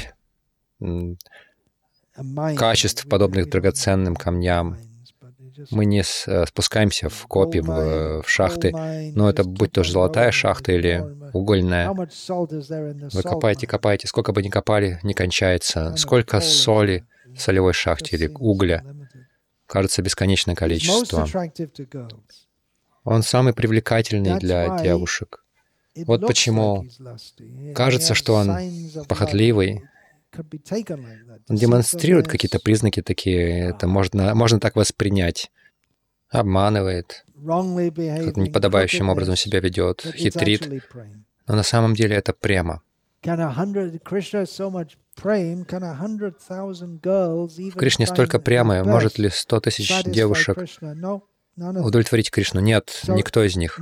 качеств, подобных драгоценным камням. Мы не э, спускаемся в копи, в, в шахты, но это будь то золотая шахта или угольная. Вы копаете, копаете, сколько бы ни копали, не кончается. Сколько соли в солевой шахте или угля? Кажется, бесконечное количество. Он самый привлекательный для девушек. Вот почему кажется, что он похотливый. Он демонстрирует какие-то признаки такие, это можно, можно так воспринять. Обманывает, как неподобающим образом себя ведет, хитрит. Но на самом деле это прямо. В Кришне столько прямо, может ли сто тысяч девушек удовлетворить Кришну. Нет, никто из них.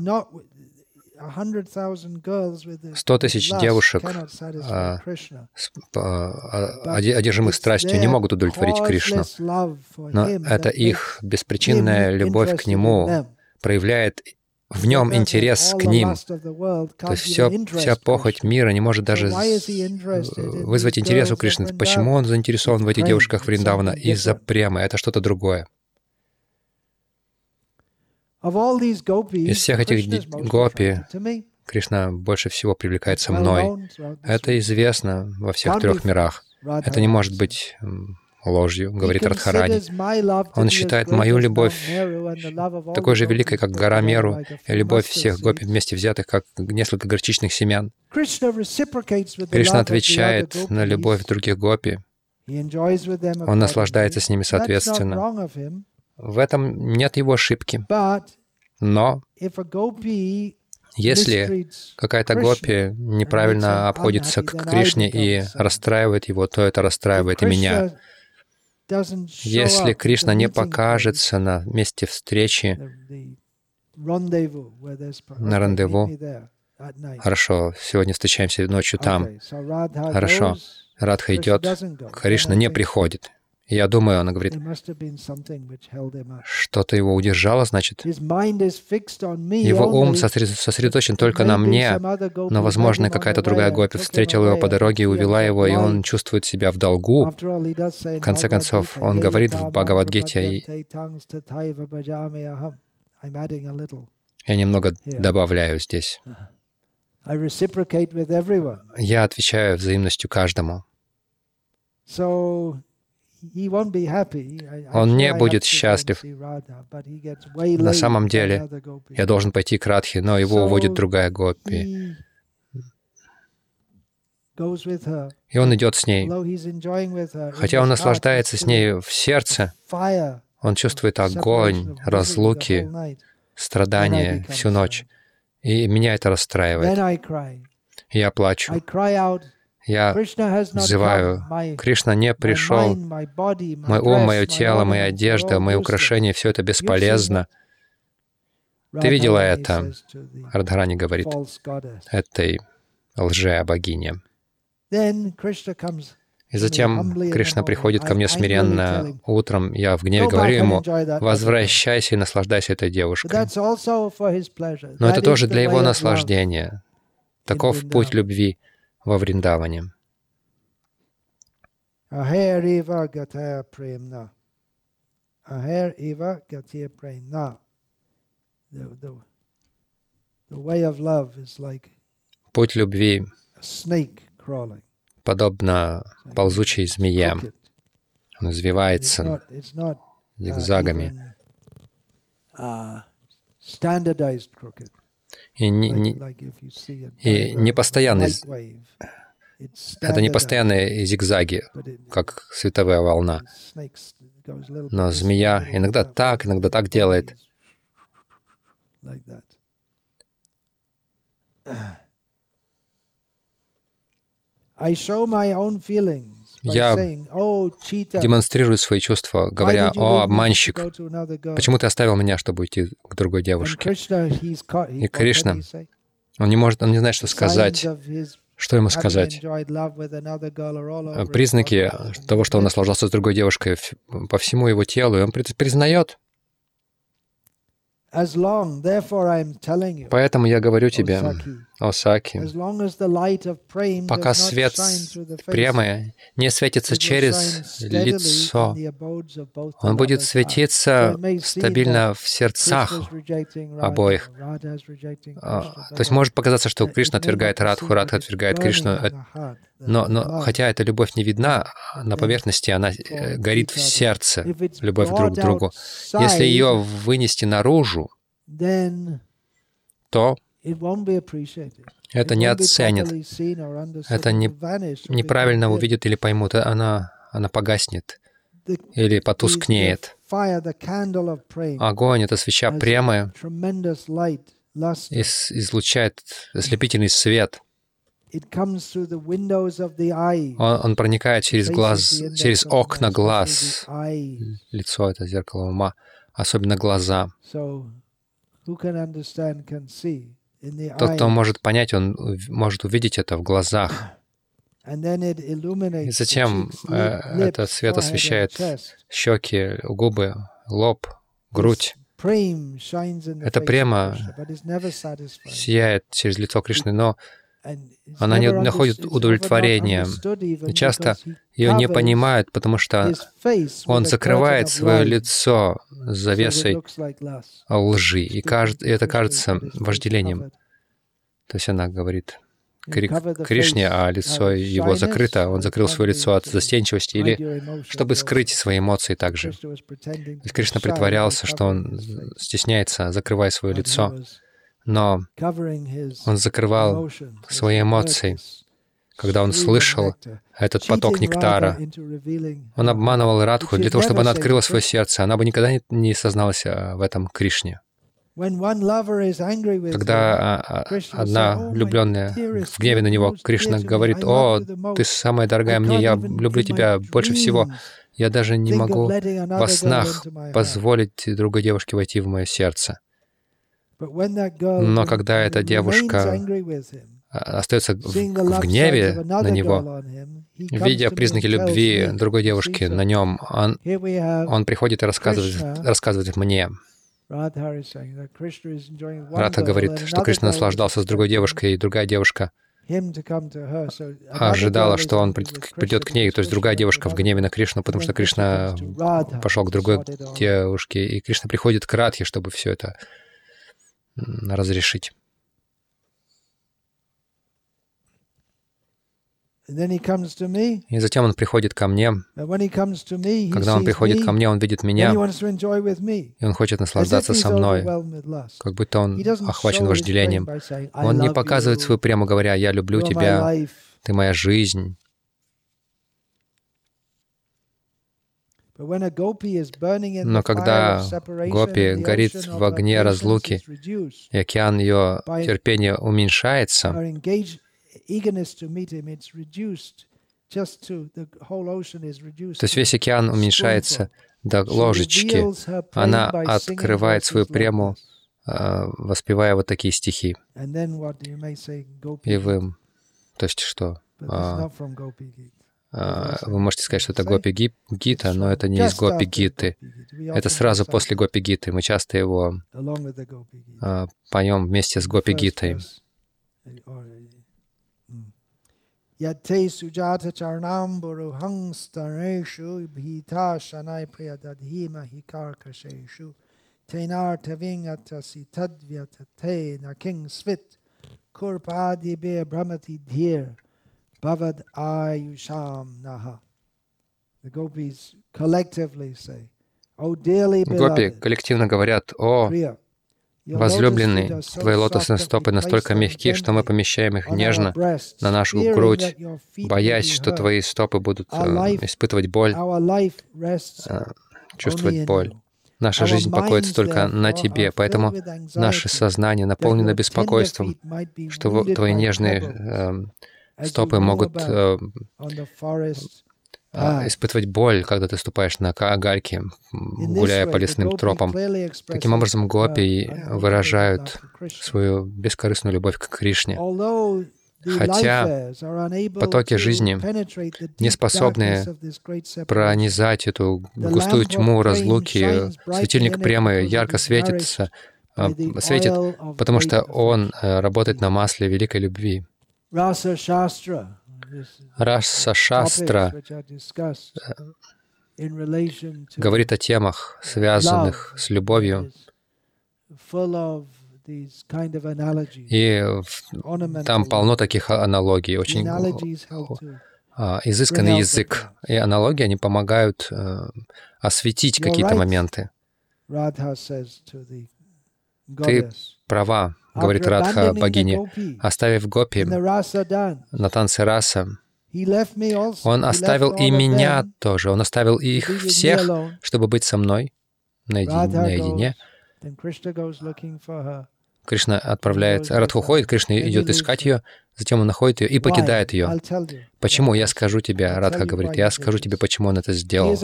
Сто тысяч девушек, а, а, одержимых страстью, не могут удовлетворить Кришну. Но это их беспричинная любовь к Нему проявляет в нем интерес к ним. То есть все, вся похоть мира не может даже вызвать интерес у Кришны. Почему он заинтересован в этих девушках Вриндавана? Из-за премы. Это что-то другое. Из всех этих гопи Кришна больше всего привлекается мной. Это известно во всех трех мирах. Это не может быть ложью, говорит Радхарани. Он считает мою любовь такой же великой, как гора Меру, и любовь всех гопи вместе взятых, как несколько горчичных семян. Кришна отвечает на любовь других гопи. Он наслаждается с ними соответственно. В этом нет его ошибки. Но если какая-то гопи неправильно обходится к Кришне и расстраивает его, то это расстраивает и меня. Если Кришна не покажется на месте встречи, на рандеву, хорошо, сегодня встречаемся ночью там, хорошо, Радха идет, Кришна не приходит. Я думаю, она говорит, что-то его удержало, значит. Его ум сосредоточен только на мне, но, возможно, какая-то другая гопи встретила его по дороге и увела его, и он чувствует себя в долгу. В конце концов, он говорит в Бхагавадгите, я немного добавляю здесь. Я отвечаю взаимностью каждому. Он не будет счастлив. На самом деле, я должен пойти к Радхе, но его уводит другая гопи. И он идет с ней. Хотя он наслаждается с ней в сердце, он чувствует огонь разлуки, страдания всю ночь. И меня это расстраивает. Я плачу. Я взываю, Кришна не пришел, мой ум, мое тело, моя одежда, мои украшения, все это бесполезно. Ты видела это, Радхарани говорит, этой лже-богине. И затем Кришна приходит ко мне смиренно утром, я в гневе говорю ему, возвращайся и наслаждайся этой девушкой. Но это тоже для его наслаждения. Таков путь любви во Вриндаване. Путь любви подобно ползучей змее. Он извивается зигзагами. И не, и не постоянные, это не постоянные зигзаги, как световая волна. Но змея иногда так, иногда так делает. Я демонстрирую свои чувства, говоря, «О, обманщик, почему ты оставил меня, чтобы уйти к другой девушке?» И Кришна, он не может, он не знает, что сказать. Что ему сказать? Признаки того, что он наслаждался с другой девушкой по всему его телу, и он признает. Поэтому я говорю тебе, Осаки, пока свет прямый не светится через лицо, он будет светиться стабильно в сердцах обоих. А, то есть может показаться, что Кришна отвергает Радху, Радха отвергает Кришну, э, но, но хотя эта любовь не видна на поверхности, она э, горит в сердце, любовь друг к другу. Если ее вынести наружу, то это не оценят, это не, неправильно увидят или поймут, она, она погаснет или потускнеет. Огонь — это свеча прямая, излучает ослепительный свет. Он, он проникает через глаз, через окна глаз. Лицо — это зеркало ума, особенно глаза. Тот, кто может понять, он может увидеть это в глазах. И затем э, этот свет освещает щеки, губы, лоб, грудь. Это према сияет через лицо Кришны, но она не находит удовлетворения. Часто ее не понимают, потому что он закрывает свое лицо завесой лжи, и, это кажется вожделением. То есть она говорит Кришне, а лицо его закрыто, он закрыл свое лицо от застенчивости или чтобы скрыть свои эмоции также. Кришна притворялся, что он стесняется, закрывая свое лицо, но он закрывал свои эмоции, когда он слышал этот поток нектара. Он обманывал Радху для того, чтобы она открыла свое сердце. Она бы никогда не созналась а, в этом Кришне. Когда а, а, одна влюбленная в гневе на него, Кришна говорит, «О, ты самая дорогая мне, я люблю тебя больше всего. Я даже не могу во снах позволить другой девушке войти в мое сердце». Но когда эта девушка остается в, в гневе на него, видя признаки любви другой девушки на нем, он, он приходит и рассказывает, рассказывает мне. Радха говорит, что Кришна наслаждался с другой девушкой, и другая девушка ожидала, что он придет, придет к ней, то есть другая девушка в гневе на Кришну, потому что Кришна пошел к другой девушке, и Кришна приходит к Радхе, чтобы все это разрешить. И затем он приходит ко мне. Когда он приходит ко мне, он видит меня, и он хочет наслаждаться со мной, как будто он охвачен вожделением. Он не показывает свою прямо говоря, «Я люблю тебя, ты моя жизнь». Но когда гопи горит в огне разлуки, и океан ее терпения уменьшается, то есть весь океан уменьшается до ложечки. Она открывает свою прему, а, воспевая вот такие стихи. И вы... То есть что? А, а, вы можете сказать, что это Гопи Гита, но это не из Гопи Гиты. Это сразу после Гопи Гиты. Мы часто его поем вместе с Гопи Гитой. King svit kurpadi be brahmati dhir bhavad ayusham naha. The gopis collectively say, O dearly beloved, Гопи коллективно говорят, «О, Возлюбленный, Твои лотосные стопы настолько мягки, что мы помещаем их нежно на нашу грудь, боясь, что Твои стопы будут э, испытывать боль, э, чувствовать боль. Наша жизнь покоится только на Тебе, поэтому наше сознание наполнено беспокойством, что Твои нежные стопы могут э, а, испытывать боль, когда ты ступаешь на гальки, гуляя по лесным тропам. Таким образом, гопи выражают свою бескорыстную любовь к Кришне. Хотя потоки жизни не способны пронизать эту густую тьму разлуки, светильник прямо ярко светится, а, светит, потому что он э, работает на масле великой любви. Раса Шастра говорит о темах, связанных с любовью, и там полно таких аналогий, очень а, изысканный язык. И аналогии, они помогают э, осветить какие-то моменты. Ты права, говорит Радха богине, оставив Гопи на танце раса, он оставил и меня тоже, он оставил их всех, чтобы быть со мной наедине. Кришна отправляется, Радха уходит, Кришна идет искать ее, затем он находит ее и покидает ее. Почему? Я скажу тебе, Радха говорит, я скажу тебе, почему он это сделал.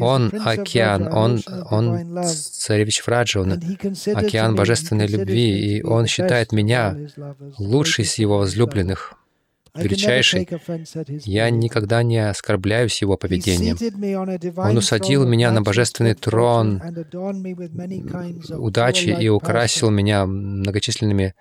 Он океан, он, он царевич Враджа, он океан божественной любви, и он считает меня лучшей из его возлюбленных величайший, я никогда не оскорбляюсь его поведением. Он усадил меня на божественный трон удачи и украсил меня многочисленными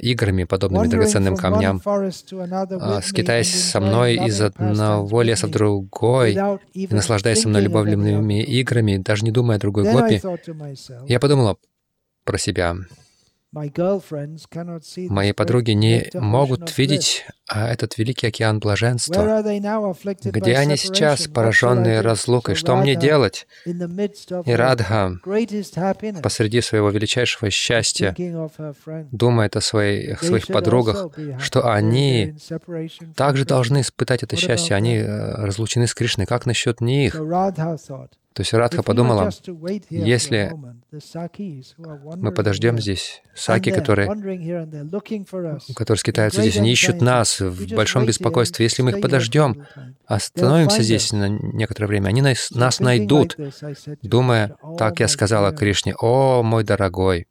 играми, подобными драгоценным камням, а, скитаясь со мной из одного леса в другой, и наслаждаясь со мной любовными играми, даже не думая о другой гопи, я подумала про себя, Мои подруги не могут видеть а этот великий океан блаженства. Где они сейчас, пораженные разлукой? Что мне делать? И Радха посреди своего величайшего счастья думает о своих, своих подругах, что они также должны испытать это счастье. Они э, разлучены с Кришной. Как насчет них? То есть Радха подумала, если мы подождем здесь, саки, которые, которые скитаются здесь, они ищут нас в большом беспокойстве. Если мы их подождем, остановимся здесь на некоторое время, они нас, нас найдут, думая, так я сказала Кришне, «О, мой дорогой,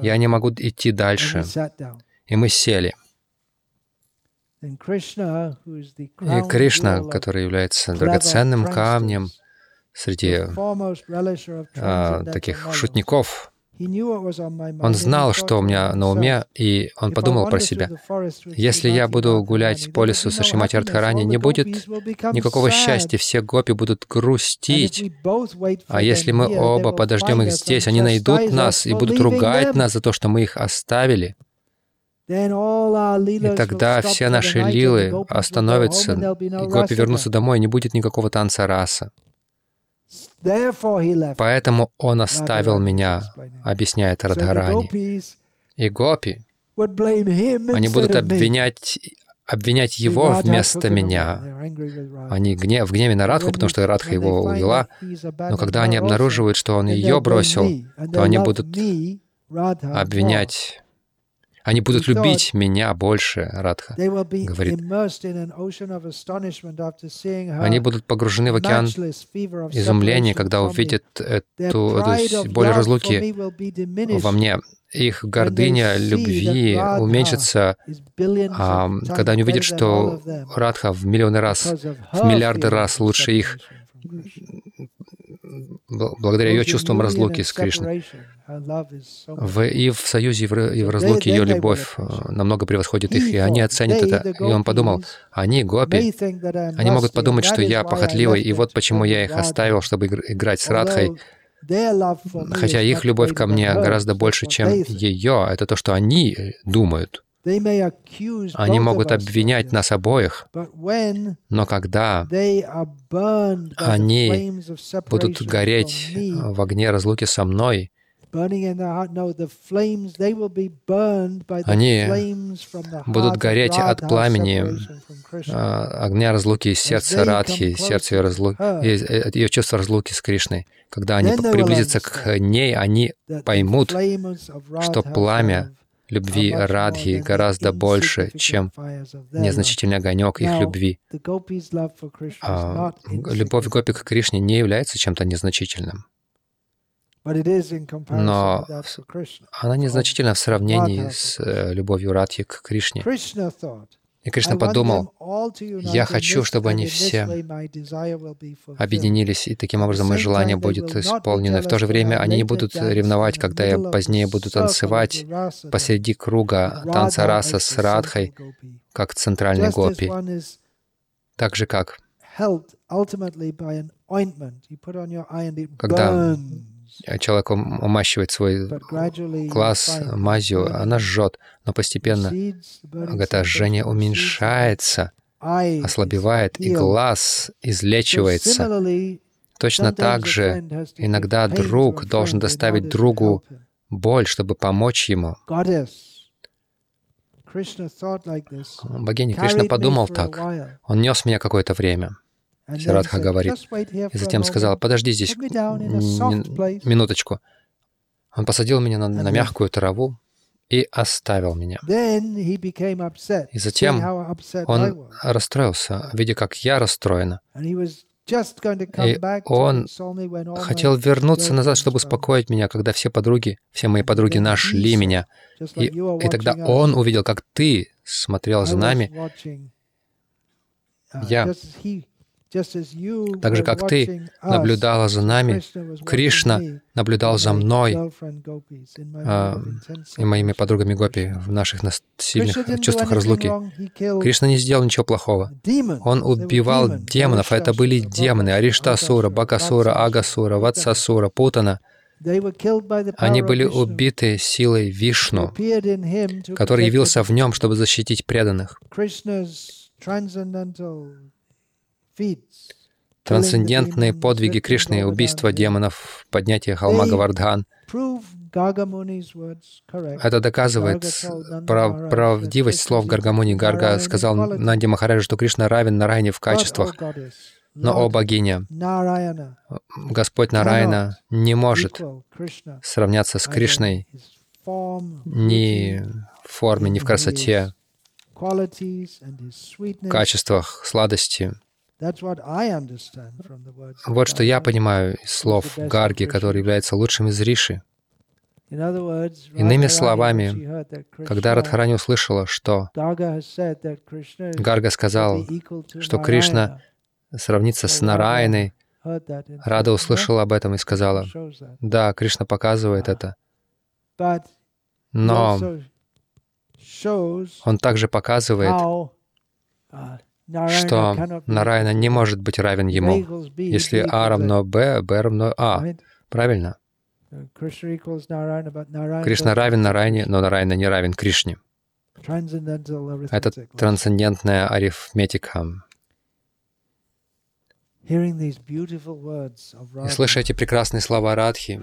я не могу идти дальше». И мы сели. И Кришна, который является драгоценным камнем, среди а, таких шутников. Он знал, что у меня на уме, и он подумал про себя. Если я буду гулять по лесу со Шримати Ардхарани, не будет никакого счастья, все гопи будут грустить. А если мы оба подождем их здесь, они найдут нас и будут ругать нас за то, что мы их оставили. И тогда все наши лилы остановятся, и гопи вернутся домой, и не будет никакого танца раса. Поэтому он оставил меня, объясняет Радхарани. И гопи, они будут обвинять обвинять его вместо меня. Они гнев, в гневе на Радху, потому что Радха его увела. Но когда они обнаруживают, что он ее бросил, то они будут обвинять они будут любить меня больше, Радха говорит. Они будут погружены в океан изумления, когда увидят эту, эту боль разлуки во мне. Их гордыня любви уменьшится, а, когда они увидят, что Радха в миллионы раз, в миллиарды раз лучше их, благодаря ее чувствам разлуки с Кришной. В, и в союзе, и в разлуке ее любовь э, намного превосходит их, и они оценят это. И он подумал, они, гопи, они могут подумать, что я похотливый, и вот почему я их оставил, чтобы играть с Радхой, хотя их любовь ко мне гораздо больше, чем ее. Это то, что они думают. Они могут обвинять нас обоих, но когда они будут гореть в огне разлуки со мной, они будут гореть от пламени а, огня разлуки из сердца Радхи, сердца ее, разлу... Э, ее чувства разлуки с Кришной. Когда они приблизятся к ней, они поймут, что пламя любви Радхи гораздо больше, чем незначительный огонек их любви. А любовь Гопи к Кришне не является чем-то незначительным. Но она незначительна в сравнении с э, любовью Радхи к Кришне. И Кришна подумал, я хочу, чтобы они все объединились, и таким образом мое желание будет исполнено. В то же время они не будут ревновать, когда я позднее буду танцевать посреди круга танца раса с Радхой, как центральный гопи. Так же, как когда человек умащивает свой глаз мазью, она жжет, но постепенно это жжение уменьшается, ослабевает, и глаз излечивается. Точно так же иногда друг должен доставить другу боль, чтобы помочь ему. Богиня Кришна подумал так. Он нес меня какое-то время. Сирадха говорит. И затем сказал, подожди здесь минуточку. Он посадил меня на, на мягкую траву и оставил меня. И затем он расстроился, видя, как я расстроена. И он хотел вернуться назад, чтобы успокоить меня, когда все подруги, все мои подруги нашли меня. И, и тогда он увидел, как ты смотрел за нами. Uh, я так же, как ты наблюдала за нами, Кришна наблюдал за мной а, и моими подругами Гопи в наших сильных чувствах разлуки. Кришна не сделал ничего плохого. Он убивал демонов, а это были демоны. Ариштасура, Бакасура, Агасура, Ватсасура, Путана. Они были убиты силой Вишну, который явился в нем, чтобы защитить преданных. Трансцендентные подвиги Кришны, убийство демонов, поднятие холма Гавардхан — это доказывает прав правдивость слов Гаргамуни. Гарга сказал Нанди Махараджа, что Кришна равен Нарайне в качествах. Но, о богиня, Господь Нарайна не может сравняться с Кришной ни в форме, ни в красоте, качествах, сладости. Вот что я понимаю из слов Гарги, который является лучшим из риши. Иными словами, когда Радхарани услышала, что Гарга сказал, что Кришна сравнится с Нарайной, Рада услышала об этом и сказала, да, Кришна показывает это, но он также показывает, что Нарайна не может быть равен ему. Если А равно Б, Б равно А. Правильно? Кришна равен Нарайне, но Нарайна не равен Кришне. Это трансцендентная арифметика. И слыша эти прекрасные слова Радхи,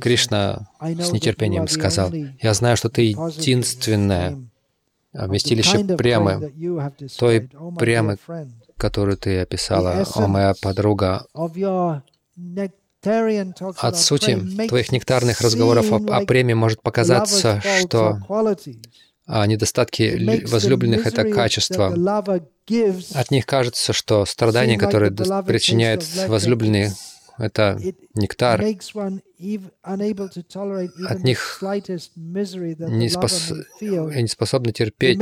Кришна с нетерпением сказал, «Я знаю, что ты единственная вместилище премы, той премы, которую ты описала, о моя подруга, от сути твоих нектарных разговоров о, о преме может показаться, что а недостатки возлюбленных — это качество. От них кажется, что страдания, которые причиняют возлюбленные, это нектар. От них не, спос... не способны терпеть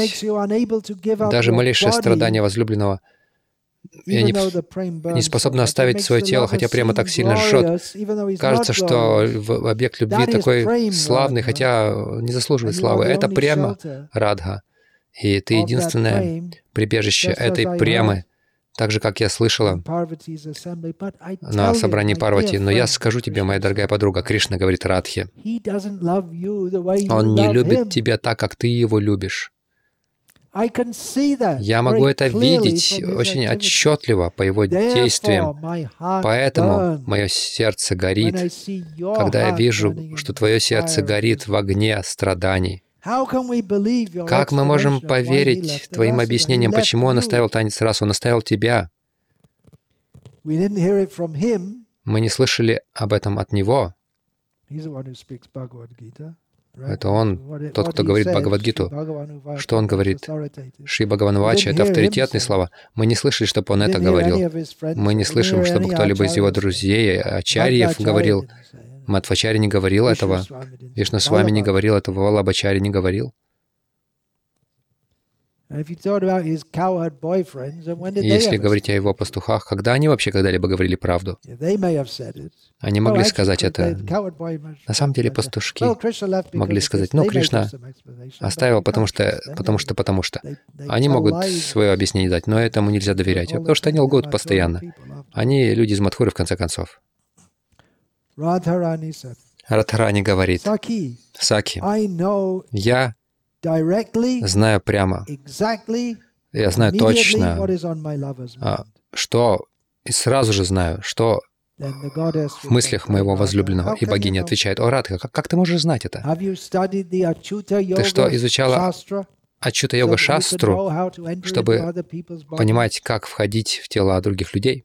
даже малейшее страдание возлюбленного — и они не способны оставить свое тело, хотя прямо так сильно жжет. Кажется, что объект любви такой славный, хотя не заслуживает славы. Это прямо Радха. И ты единственное прибежище этой прямы, так же, как я слышала на собрании Парвати. Но я скажу тебе, моя дорогая подруга, Кришна говорит Радхе, Он не любит тебя так, как ты его любишь. Я могу это видеть очень отчетливо по его действиям. Поэтому мое сердце горит, когда я вижу, что твое сердце горит в огне страданий. Как мы можем поверить твоим объяснениям, почему он оставил танец раз? Он оставил тебя. Мы не слышали об этом от него. Это он, тот, кто говорит Бхагавадгиту. Что он говорит? Шри Бхагаванвача — это авторитетные слова. Мы не слышали, чтобы он это говорил. Мы не слышим, чтобы кто-либо из его друзей, Ачарьев, говорил. Матвачари не говорил этого. Вишну с вами не говорил этого. Валабачари не говорил. Если говорить о его пастухах, когда они вообще когда-либо говорили правду? Они могли сказать это. На самом деле пастушки могли сказать, ну, Кришна оставил, потому что, потому что, потому что. Они могут свое объяснение дать, но этому нельзя доверять, потому что они лгут постоянно. Они люди из Мадхуры, в конце концов. Радхарани говорит, Саки, я знаю прямо, я знаю точно, а, что, и сразу же знаю, что в мыслях моего возлюбленного. И богиня отвечает, «О, Радха, как, как ты можешь знать это? Ты что, изучала Ачута Йога Шастру, чтобы понимать, как входить в тела других людей?»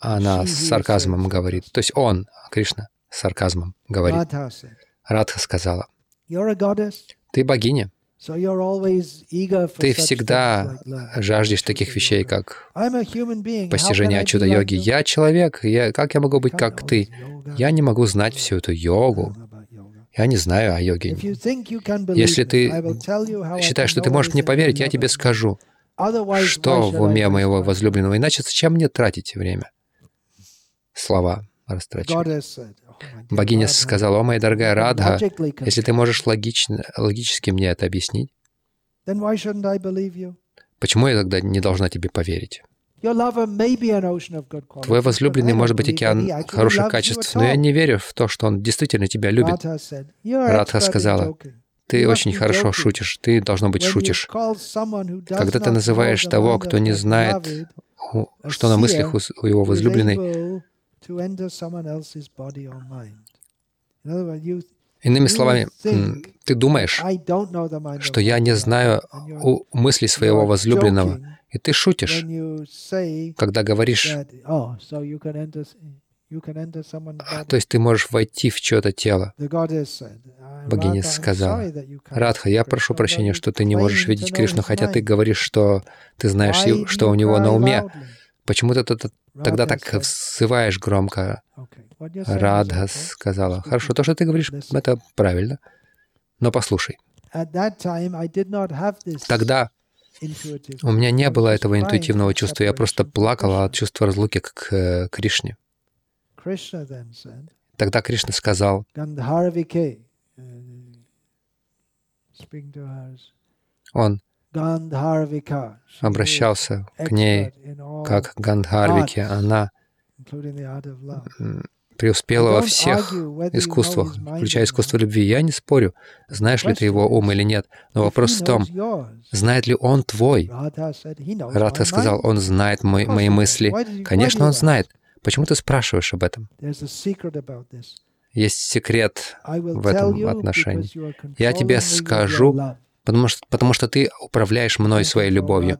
Она с сарказмом говорит. То есть он, Кришна, с сарказмом говорит. Радха сказала, ты богиня. Ты всегда жаждешь таких вещей, как постижение чуда йоги. Я человек, я, как я могу быть как ты? Я не могу знать всю эту йогу. Я не знаю о йоге. Если ты считаешь, что ты можешь мне поверить, я тебе скажу, что в уме моего возлюбленного. Иначе зачем мне тратить время? Слова растрачивать. Богиня сказала, «О, моя дорогая Радха, если ты можешь логично, логически мне это объяснить, почему я тогда не должна тебе поверить? Твой возлюбленный может быть океан хороших качеств, но я не верю в то, что он действительно тебя любит. Радха сказала, ты очень хорошо шутишь, ты, должно быть, шутишь. Когда ты называешь того, кто не знает, что на мыслях у его возлюбленной, Иными словами, ты думаешь, что я не знаю у мысли своего возлюбленного, и ты шутишь, когда говоришь, то есть ты можешь войти в чье-то тело. Богиня сказала, Радха, я прошу прощения, что ты не можешь видеть Кришну, хотя ты говоришь, что ты знаешь, что у него на уме. Почему ты тогда так взываешь громко? Радха сказала, хорошо, то, что ты говоришь, это правильно. Но послушай, тогда у меня не было этого интуитивного чувства, я просто плакала от чувства разлуки к э, Кришне. Тогда Кришна сказал, он обращался к ней как к Гандхарвике. Она преуспела во всех искусствах, включая искусство любви. Я не спорю, знаешь ли ты его ум или нет, но вопрос в том, знает ли он твой. Радха сказал, он знает мой, мои мысли. Конечно, он знает. Почему ты спрашиваешь об этом? Есть секрет в этом отношении. Я тебе скажу, Потому что, потому что ты управляешь мной своей любовью.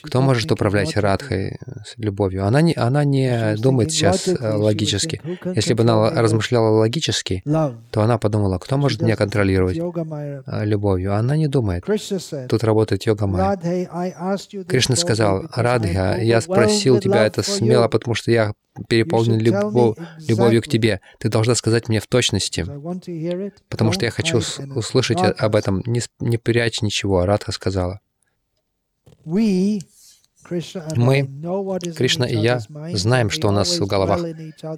Кто может управлять Радхой любовью? Она не, она не думает сейчас э, логически. Если бы она размышляла логически, то она подумала, кто может меня контролировать э, любовью? Она не думает. Тут работает йога Майя. Кришна сказал, Радха, я спросил тебя это смело, потому что я переполнен любов, любовью к тебе. Ты должна сказать мне в точности, потому что я хочу услышать об этом. Не, не прячь ничего, Радха сказала. Мы, Кришна и я, знаем, что у нас в головах,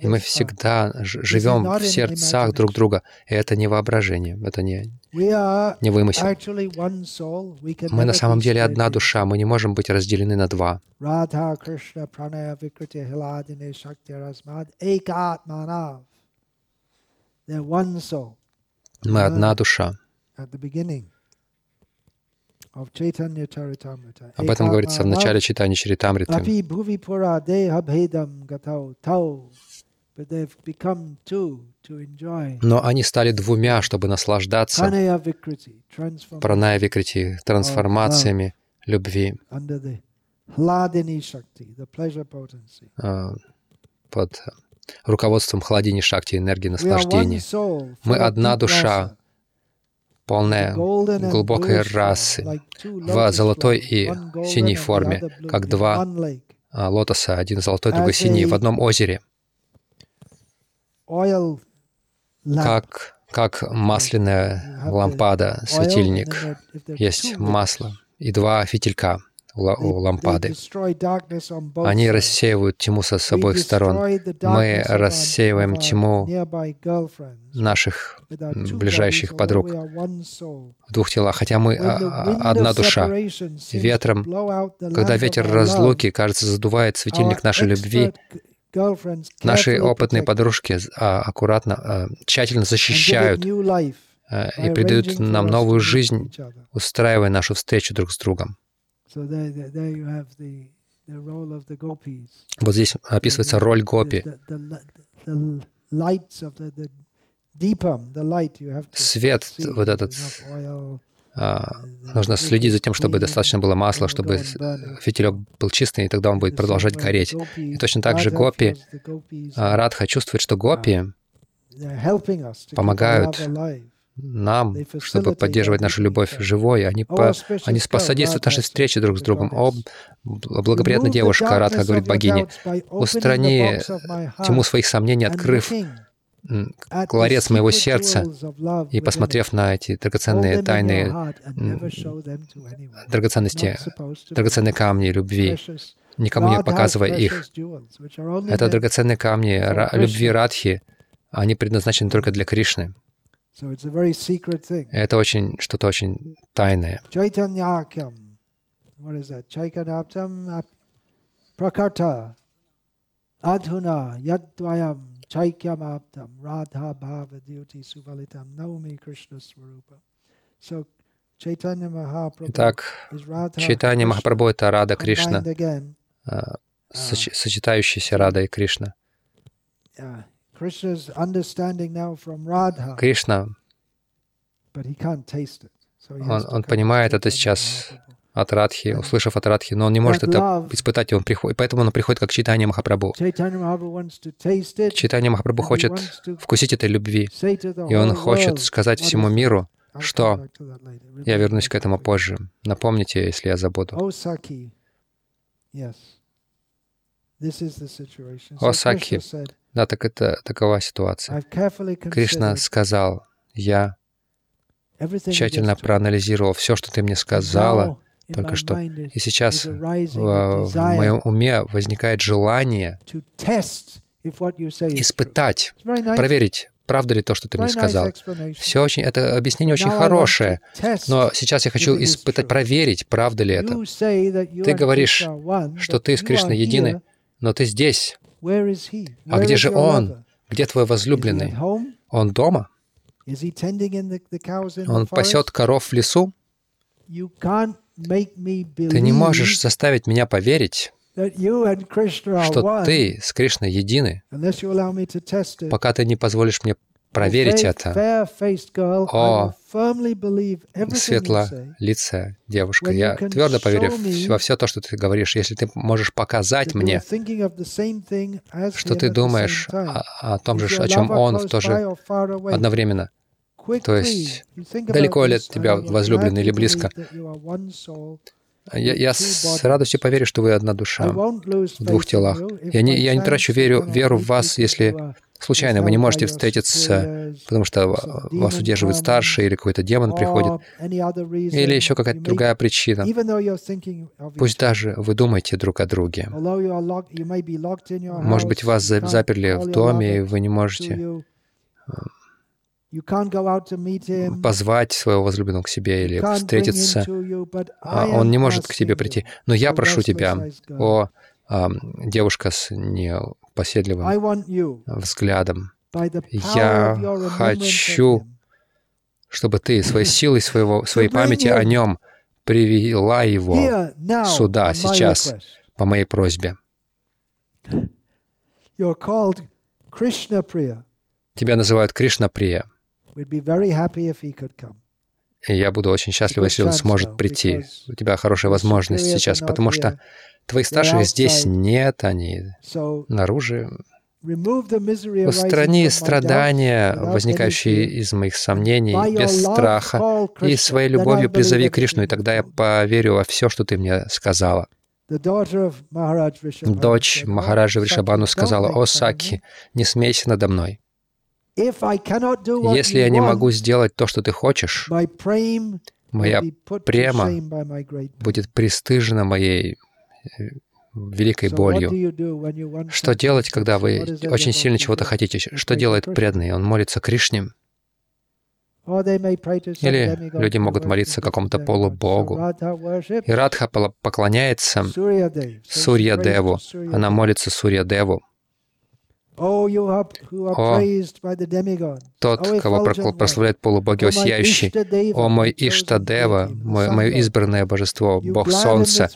и мы всегда живем в сердцах друг друга. И это не воображение, это не, не вымысел. Мы на самом деле одна душа, мы не можем быть разделены на два. Мы одна душа. Об этом говорится в начале читания Чаритамриты. Но они стали двумя, чтобы наслаждаться праная викрити, трансформациями любви. а, под руководством Хладини Шакти, энергии наслаждения. Мы одна душа, полная глубокой расы, в золотой и синей форме, как два а, лотоса, один золотой, другой синий, в одном озере. как, как масляная лампада, светильник. Есть масло и два фитилька лампады. Они рассеивают тьму со с обоих сторон. Мы рассеиваем тьму наших ближайших подруг в двух телах, хотя мы а, а, одна душа. Ветром, когда ветер разлуки, кажется, задувает светильник нашей любви, Наши опытные подружки а, аккуратно, тщательно защищают и придают нам новую жизнь, устраивая нашу встречу друг с другом. Вот здесь описывается роль гопи. Свет, вот этот а, нужно следить за тем, чтобы достаточно было масла, чтобы фитилек был чистый, и тогда он будет продолжать гореть. И точно так же гопи, а, Радха чувствует, что гопи помогают нам, чтобы поддерживать нашу любовь живой. Они, по, они способствуют нашей встрече друг с другом. О, благоприятная девушка, Радха говорит богине, устрани тьму своих сомнений, открыв ларец моего сердца и, посмотрев на эти драгоценные тайны, драгоценности, драгоценные камни любви, никому не показывая их. Это драгоценные камни любви Радхи, они предназначены только для Кришны. Это очень что-то очень тайное. Пракарта, Адхуна, Ядваям, Chaikyamaptam Radha Bhava Dyuti Suvalitam Naumi Krishna Swarupa. So Итак, Чайтанья Махапрабху — это Рада Кришна, а, соч, сочетающаяся Рада и Кришна. Кришна, он, он понимает это сейчас от Радхи, услышав от Радхи, но он не может это испытать, и он приходит, поэтому он приходит как читание Махапрабху. Читание Махапрабху хочет вкусить этой любви, и он хочет сказать всему миру, что я вернусь к этому позже. Напомните, если я забуду. О Саки, да, так это такова ситуация. Кришна сказал, я тщательно проанализировал все, что ты мне сказала, только что. И сейчас в, в моем уме возникает желание испытать, проверить, правда ли то, что ты мне сказал. Все очень, это объяснение очень хорошее, но сейчас я хочу испытать, проверить, правда ли это. Ты говоришь, что ты с Кришной едины, но ты здесь. А где же Он? Где твой возлюбленный? Он дома? Он пасет коров в лесу? Ты не можешь заставить меня поверить, что ты с Кришной едины, пока ты не позволишь мне проверить это. О, светлолицая девушка, я твердо поверю во все то, что ты говоришь, если ты можешь показать мне, что ты думаешь о, о том же, о чем он в то же одновременно. То есть, далеко ли от тебя возлюбленный или близко? Я, я с радостью поверю, что вы одна душа в двух телах. Я не, я не трачу веру, веру в вас, если случайно вы не можете встретиться, потому что вас удерживает старший или какой-то демон приходит, или еще какая-то другая причина. Пусть даже вы думаете друг о друге. Может быть, вас заперли в доме, и вы не можете позвать своего возлюбленного к себе или встретиться. А он не может к тебе прийти. Но я прошу тебя, о девушка с непоседливым взглядом, я хочу, чтобы ты своей силой своего, своей памяти о нем привела его сюда, сейчас, по моей просьбе. Тебя называют Кришна Прия. И я буду очень счастлив, если он сможет прийти. У тебя хорошая возможность сейчас, потому что твоих старших здесь нет, они наружу. Устрани страдания, возникающие из моих сомнений, без страха, и своей любовью призови Кришну, и тогда я поверю во все, что ты мне сказала. Дочь Махараджа Вришабану сказала, «О, Саки, не смейся надо мной. Если я не могу сделать то, что ты хочешь, моя према будет пристыжена моей великой болью. Что делать, когда вы очень сильно чего-то хотите? Что делает преданный? Он молится Кришне. Или люди могут молиться какому-то полубогу. И Радха поклоняется Сурья Деву. Она молится Сурья Деву. О, тот, кого прославляют полубоги, о сияющий, о мой Иштадева, мое избранное божество, Бог Солнца.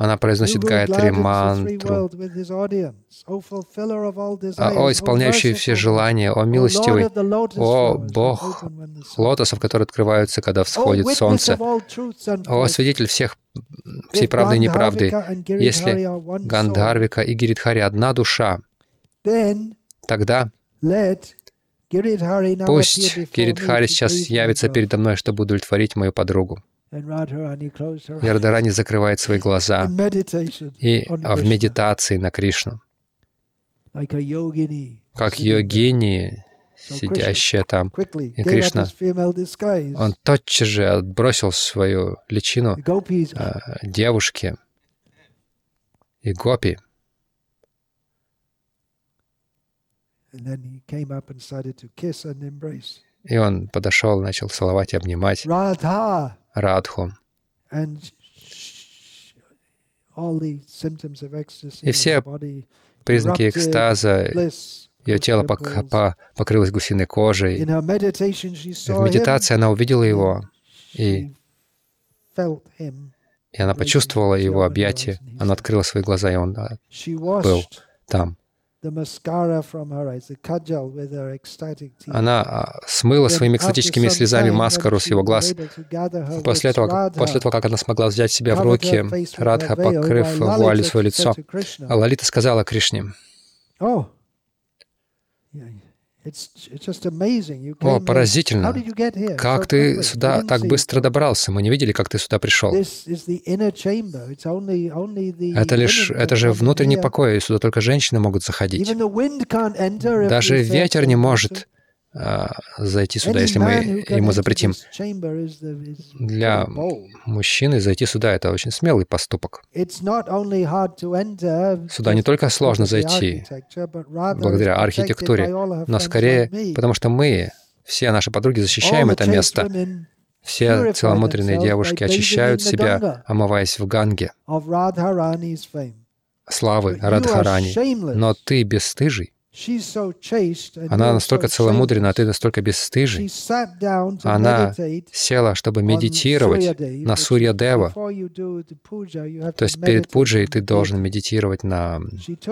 Она произносит Гайатри мантру. А, о, исполняющий все желания, о, милостивый, о, Бог лотосов, которые открываются, когда всходит солнце, о, свидетель всех, всей правды и неправды. Если Гандхарвика и Гиридхари одна душа, тогда пусть Гиридхари сейчас явится передо мной, чтобы удовлетворить мою подругу. И Радharani закрывает свои глаза и а в медитации на Кришну, как йогини, сидящая там. И Кришна, он тотчас же отбросил свою личину а, девушки и гопи. И он подошел, начал целовать и обнимать. Радху. И все признаки экстаза, ее тело пок по покрылось гусиной кожей. В медитации она увидела его, и, и она почувствовала его объятие. Она открыла свои глаза, и он был там. Она а, смыла своими экстатическими слезами маскару с его глаз. После этого, после того, как она смогла взять себя в руки, Радха, покрыв вуалью свое лицо, Лалита сказала Кришне, oh, о, поразительно! Как ты сюда так быстро добрался? Мы не видели, как ты сюда пришел. Это лишь, это же внутренний покой, и сюда только женщины могут заходить. Даже ветер не может зайти сюда, если мы ему запретим. Для мужчины зайти сюда — это очень смелый поступок. Сюда не только сложно зайти благодаря архитектуре, но скорее потому, что мы, все наши подруги, защищаем это место. Все целомудренные девушки очищают себя, омываясь в Ганге славы Радхарани. Но ты бесстыжий. Она настолько целомудрена, а ты настолько бесстыжий. Она села, чтобы медитировать на Сурья Дева. То есть перед пуджей ты должен медитировать на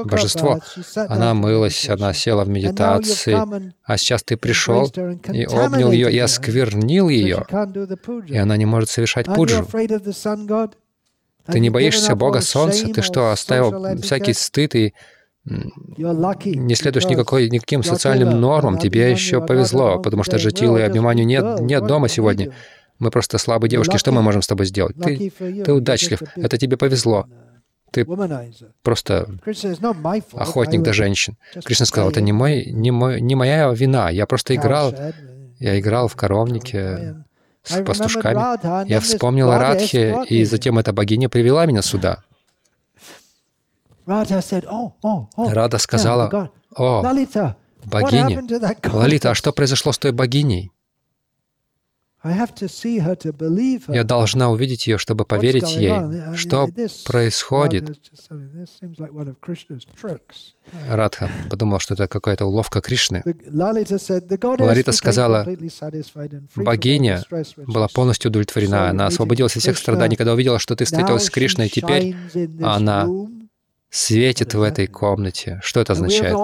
божество. Она мылась, она села в медитации, а сейчас ты пришел и обнял ее и осквернил ее, и она не может совершать пуджу. Ты не боишься Бога Солнца? Ты что, оставил всякий стыд и не следуешь никакой, никаким социальным нормам, тебе еще повезло, потому что Джатилы и Абиманию нет, нет дома сегодня. Мы просто слабые девушки, что мы можем с тобой сделать? Ты, ты удачлив, это тебе повезло. Ты просто охотник до женщин. Кришна сказал, это не, мой, не, мой, не моя вина, я просто играл, я играл в коровнике с пастушками. Я вспомнил о Радхе, и затем эта богиня привела меня сюда. Рада сказала, «О, богиня, Лалита, а что произошло с той богиней?» Я должна увидеть ее, чтобы поверить ей. Что происходит? Радха подумал, что это какая-то уловка Кришны. Лалита сказала, богиня была полностью удовлетворена. Она освободилась от всех страданий, когда увидела, что ты встретилась с Кришной. Теперь она светит в этой комнате. Что это означает?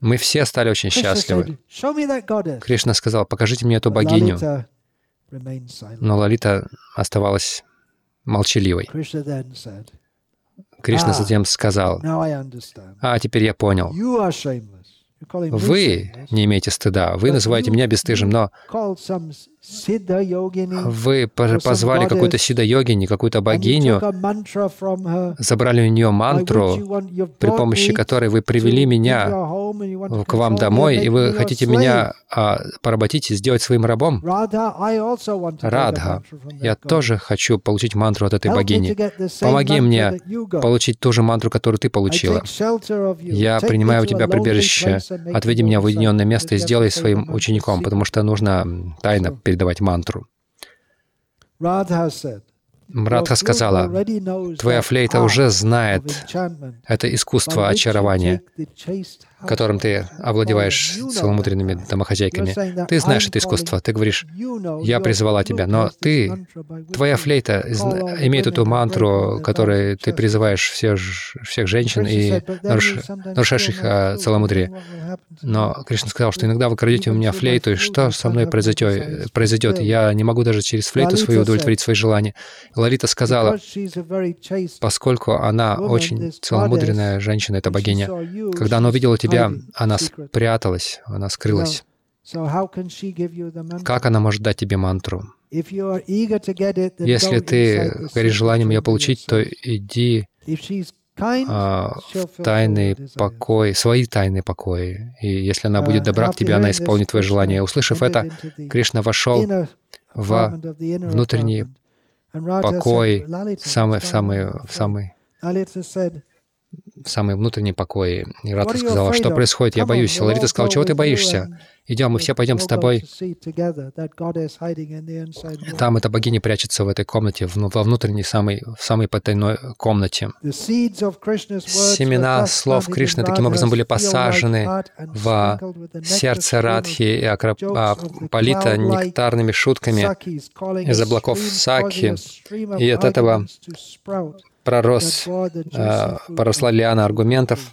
Мы все стали очень счастливы. Кришна сказал, покажите мне эту богиню. Но Лалита оставалась молчаливой. Кришна затем сказал, «А, теперь я понял. Вы не имеете стыда, вы называете меня бесстыжим, но вы позвали какую-то сида-йогини, какую-то богиню, забрали у нее мантру, при помощи которой вы привели меня к вам домой, и вы хотите меня а, поработить и сделать своим рабом? Радха, я тоже хочу получить мантру от этой богини. Помоги мне получить ту же мантру, которую ты получила. Я принимаю у тебя прибежище. Отведи меня в уединенное место и сделай своим учеником, потому что нужно тайно передавать мантру. Радха сказала, «Твоя флейта уже знает это искусство очарования, которым ты овладеваешь целомудренными домохозяйками. Ты знаешь это искусство, ты говоришь, «Я призвала тебя», но ты, твоя флейта имеет эту мантру, которой ты призываешь всех, всех женщин и наруш, нарушаешь их а, целомудрие. Но Кришна сказал, что иногда вы крадете у меня флейту, и что со мной произойдет? произойдет? Я не могу даже через флейту свою удовлетворить свои желания. Лалита сказала, поскольку она очень целомудренная женщина, эта богиня, когда она увидела тебя, тебя, она спряталась, она скрылась. Как она может дать тебе мантру? Если ты горишь желанием ее получить, то иди а, в тайный покой, свои тайные покои. И если она будет добра к тебе, она исполнит твое желание. Услышав это, Кришна вошел в внутренний покой, самый, самый, самый в самый внутренний покой. И Радха сказала, что происходит, я боюсь. Ларита сказала, чего ты боишься? Идем, мы все пойдем с тобой. Там эта богиня прячется в этой комнате, во внутренней самой, в самой потайной комнате. Семена слов Кришны таким образом были посажены в сердце Радхи и а, полита нектарными шутками из облаков Саки. И от этого пророс, а, поросла лиана аргументов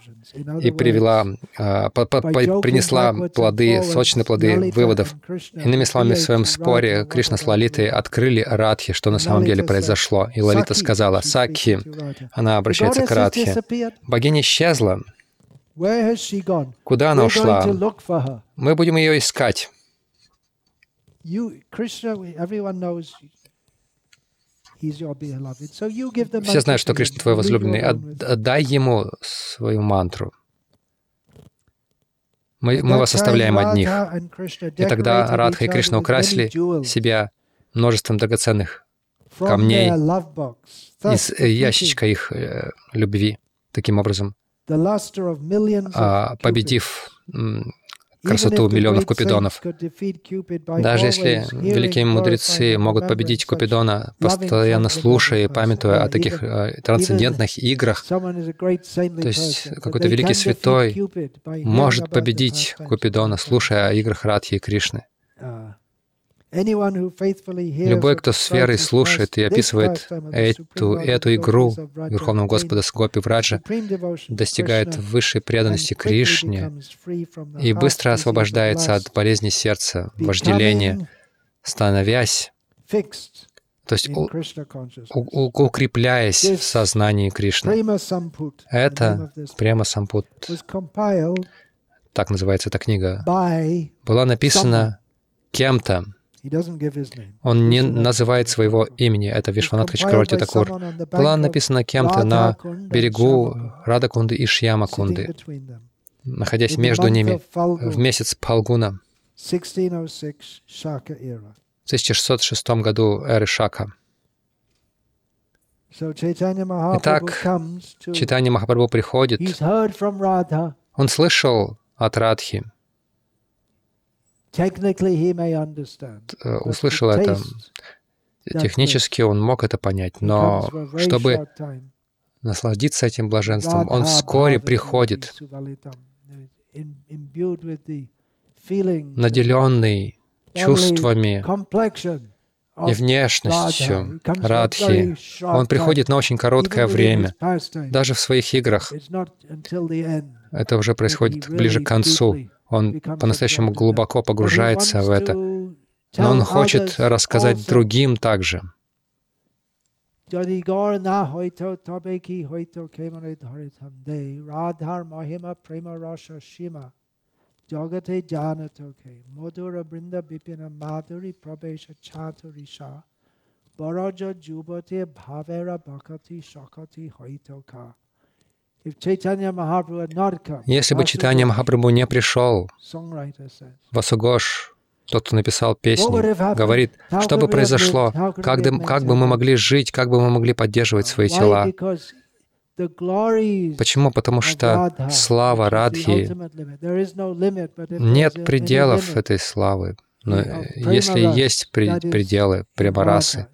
и привела, а, принесла плоды, сочные плоды выводов. Иными словами, в своем споре Кришна с Лалитой открыли Радхи, что на самом деле произошло. И Лалита сказала, Сакхи, она обращается к Радхе, богиня исчезла. Куда она ушла? Мы будем ее искать. Все знают, что Кришна твой возлюбленный. Отдай ему свою мантру. Мы, мы вас оставляем одних. И тогда Радха и Кришна украсили себя множеством драгоценных камней из э, ящичка их э, любви. Таким образом, а, победив красоту миллионов Купидонов. Даже если великие мудрецы могут победить Купидона, постоянно слушая и памятуя о таких э, трансцендентных играх, то есть какой-то великий святой может победить Купидона, слушая о играх Радхи и Кришны. Любой, кто с верой слушает и описывает эту, эту игру Верховного Господа с Гопи Враджа, достигает высшей преданности Кришне и быстро освобождается от болезни сердца, вожделения, становясь, то есть у, у, укрепляясь в сознании Кришны. Это Према Сампут, так называется эта книга, была написана кем-то, он не называет своего имени. Это Вишванатха Чакраварти Такур. Была написана кем-то на берегу Радакунды и Шьямакунды, находясь между ними в месяц Палгуна. в 1606 году эры Шака. Итак, Читание Махапрабху приходит, он слышал от Радхи, услышал это. Технически он мог это понять, но чтобы насладиться этим блаженством, он вскоре приходит, наделенный чувствами и внешностью Радхи. Он приходит на очень короткое время, даже в своих играх. Это уже происходит ближе к концу. Он по-настоящему глубоко погружается в это. Но он хочет рассказать другим также. Jagate Janatoke, Madhura Brinda Bipina Madhuri Prabesha Chaturisha, Baraja Jubate Bhavera Bhakati Shakati Haitoka если бы Читания Махапрабху не пришел, Васугош, тот, кто написал песни, говорит, что бы произошло, как, бы, как бы мы могли жить, как бы мы могли поддерживать свои тела. Почему? Потому что слава Радхи, нет пределов этой славы. Но если есть пределы Премарасы,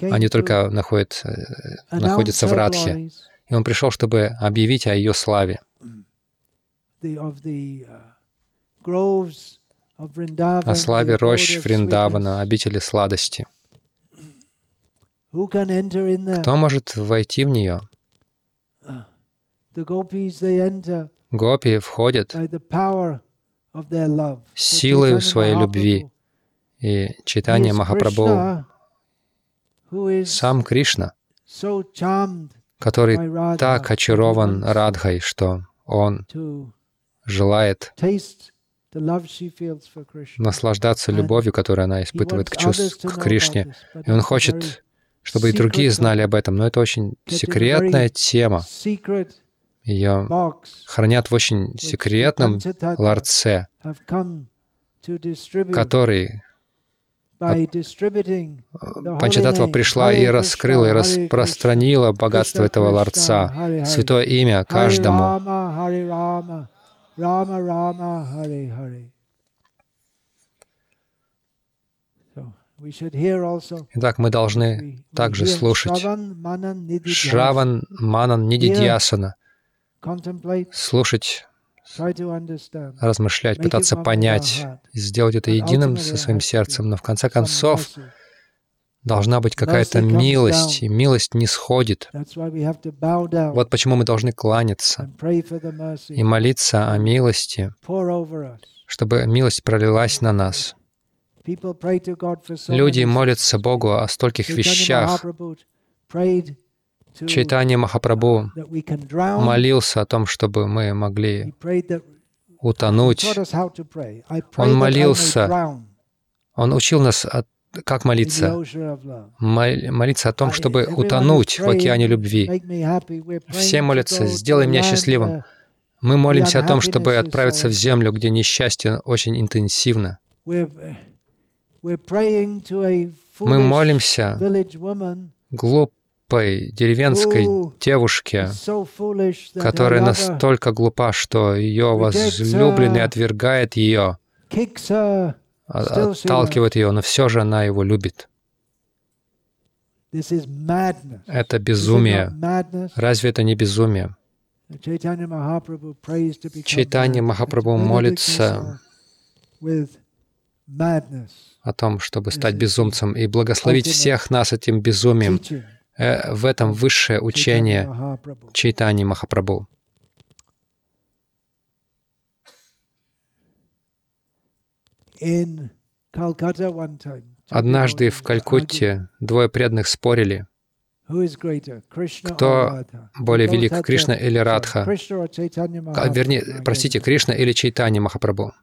они только находятся, находятся в Радхе. И он пришел, чтобы объявить о ее славе. О славе рощ Вриндавана, обители сладости. Кто может войти в нее? Гопи входят силой своей любви. И читание Махапрабху, сам Кришна, который так очарован Радхой, что он желает наслаждаться любовью, которую она испытывает к, чувств, к Кришне. И он хочет, чтобы и другие знали об этом. Но это очень секретная тема. Ее хранят в очень секретном ларце, который Панчататва пришла и раскрыла, и распространила богатство этого ларца, святое имя каждому. Итак, мы должны также слушать. Шраван Манан Нидидьясана, слушать размышлять, пытаться понять, сделать это единым со своим сердцем, но в конце концов должна быть какая-то милость, и милость не сходит. Вот почему мы должны кланяться и молиться о милости, чтобы милость пролилась на нас. Люди молятся Богу о стольких вещах, Чайтанья Махапрабху молился о том, чтобы мы могли утонуть. Он молился, он учил нас, как молиться. Молиться о том, чтобы утонуть в океане любви. Все молятся, сделай меня счастливым. Мы молимся о том, чтобы отправиться в землю, где несчастье очень интенсивно. Мы молимся глуп глупой деревенской девушке, которая настолько глупа, что ее возлюбленный отвергает ее, а, отталкивает ее, но все же она его любит. Это безумие. Разве это не безумие? Чайтанья Махапрабху молится о том, чтобы стать безумцем и благословить всех нас этим безумием. Э, в этом высшее учение Чайтани Махапрабху. Однажды в Калькутте двое преданных спорили, кто более велик, Кришна или Радха? Вернее, простите, Кришна или Чайтани Махапрабху?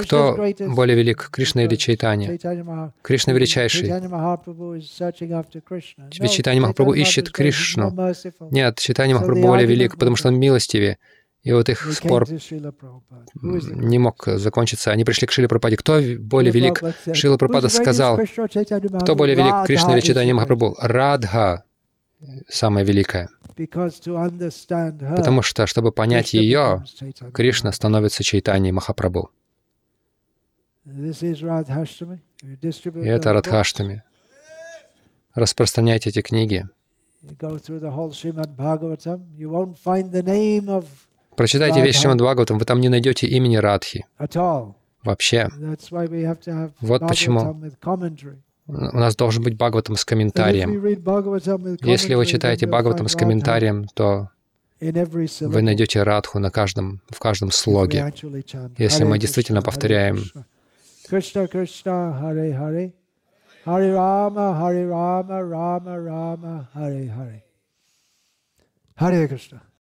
Кто более велик, Кришна или Чайтани? Кришна величайший. Ведь Чайтани Махапрабху ищет Кришну. Нет, Чайтани Махапрабху более велик, потому что он милостивее. И вот их спор не мог закончиться. Они пришли к Шиле Прабхупаде. Кто более велик? Шила Прабхупада сказал, кто более велик, Кришна или Чайтани Махапрабху? Радха самая великая. Потому что, чтобы понять ее, Кришна становится Чайтани Махапрабху. И это Радхаштами. Распространяйте эти книги. Прочитайте весь Шримад Бхагаватам, вы там не найдете имени Радхи. Вообще. Вот почему у нас должен быть Бхагаватам с комментарием. Если вы читаете Бхагаватам с комментарием, то вы найдете радху на каждом, в каждом слоге. Если мы действительно повторяем Кришна Кришна Харе Харе Харе Рама Харе Рама Рама Рама Харе Харе Харе Кришна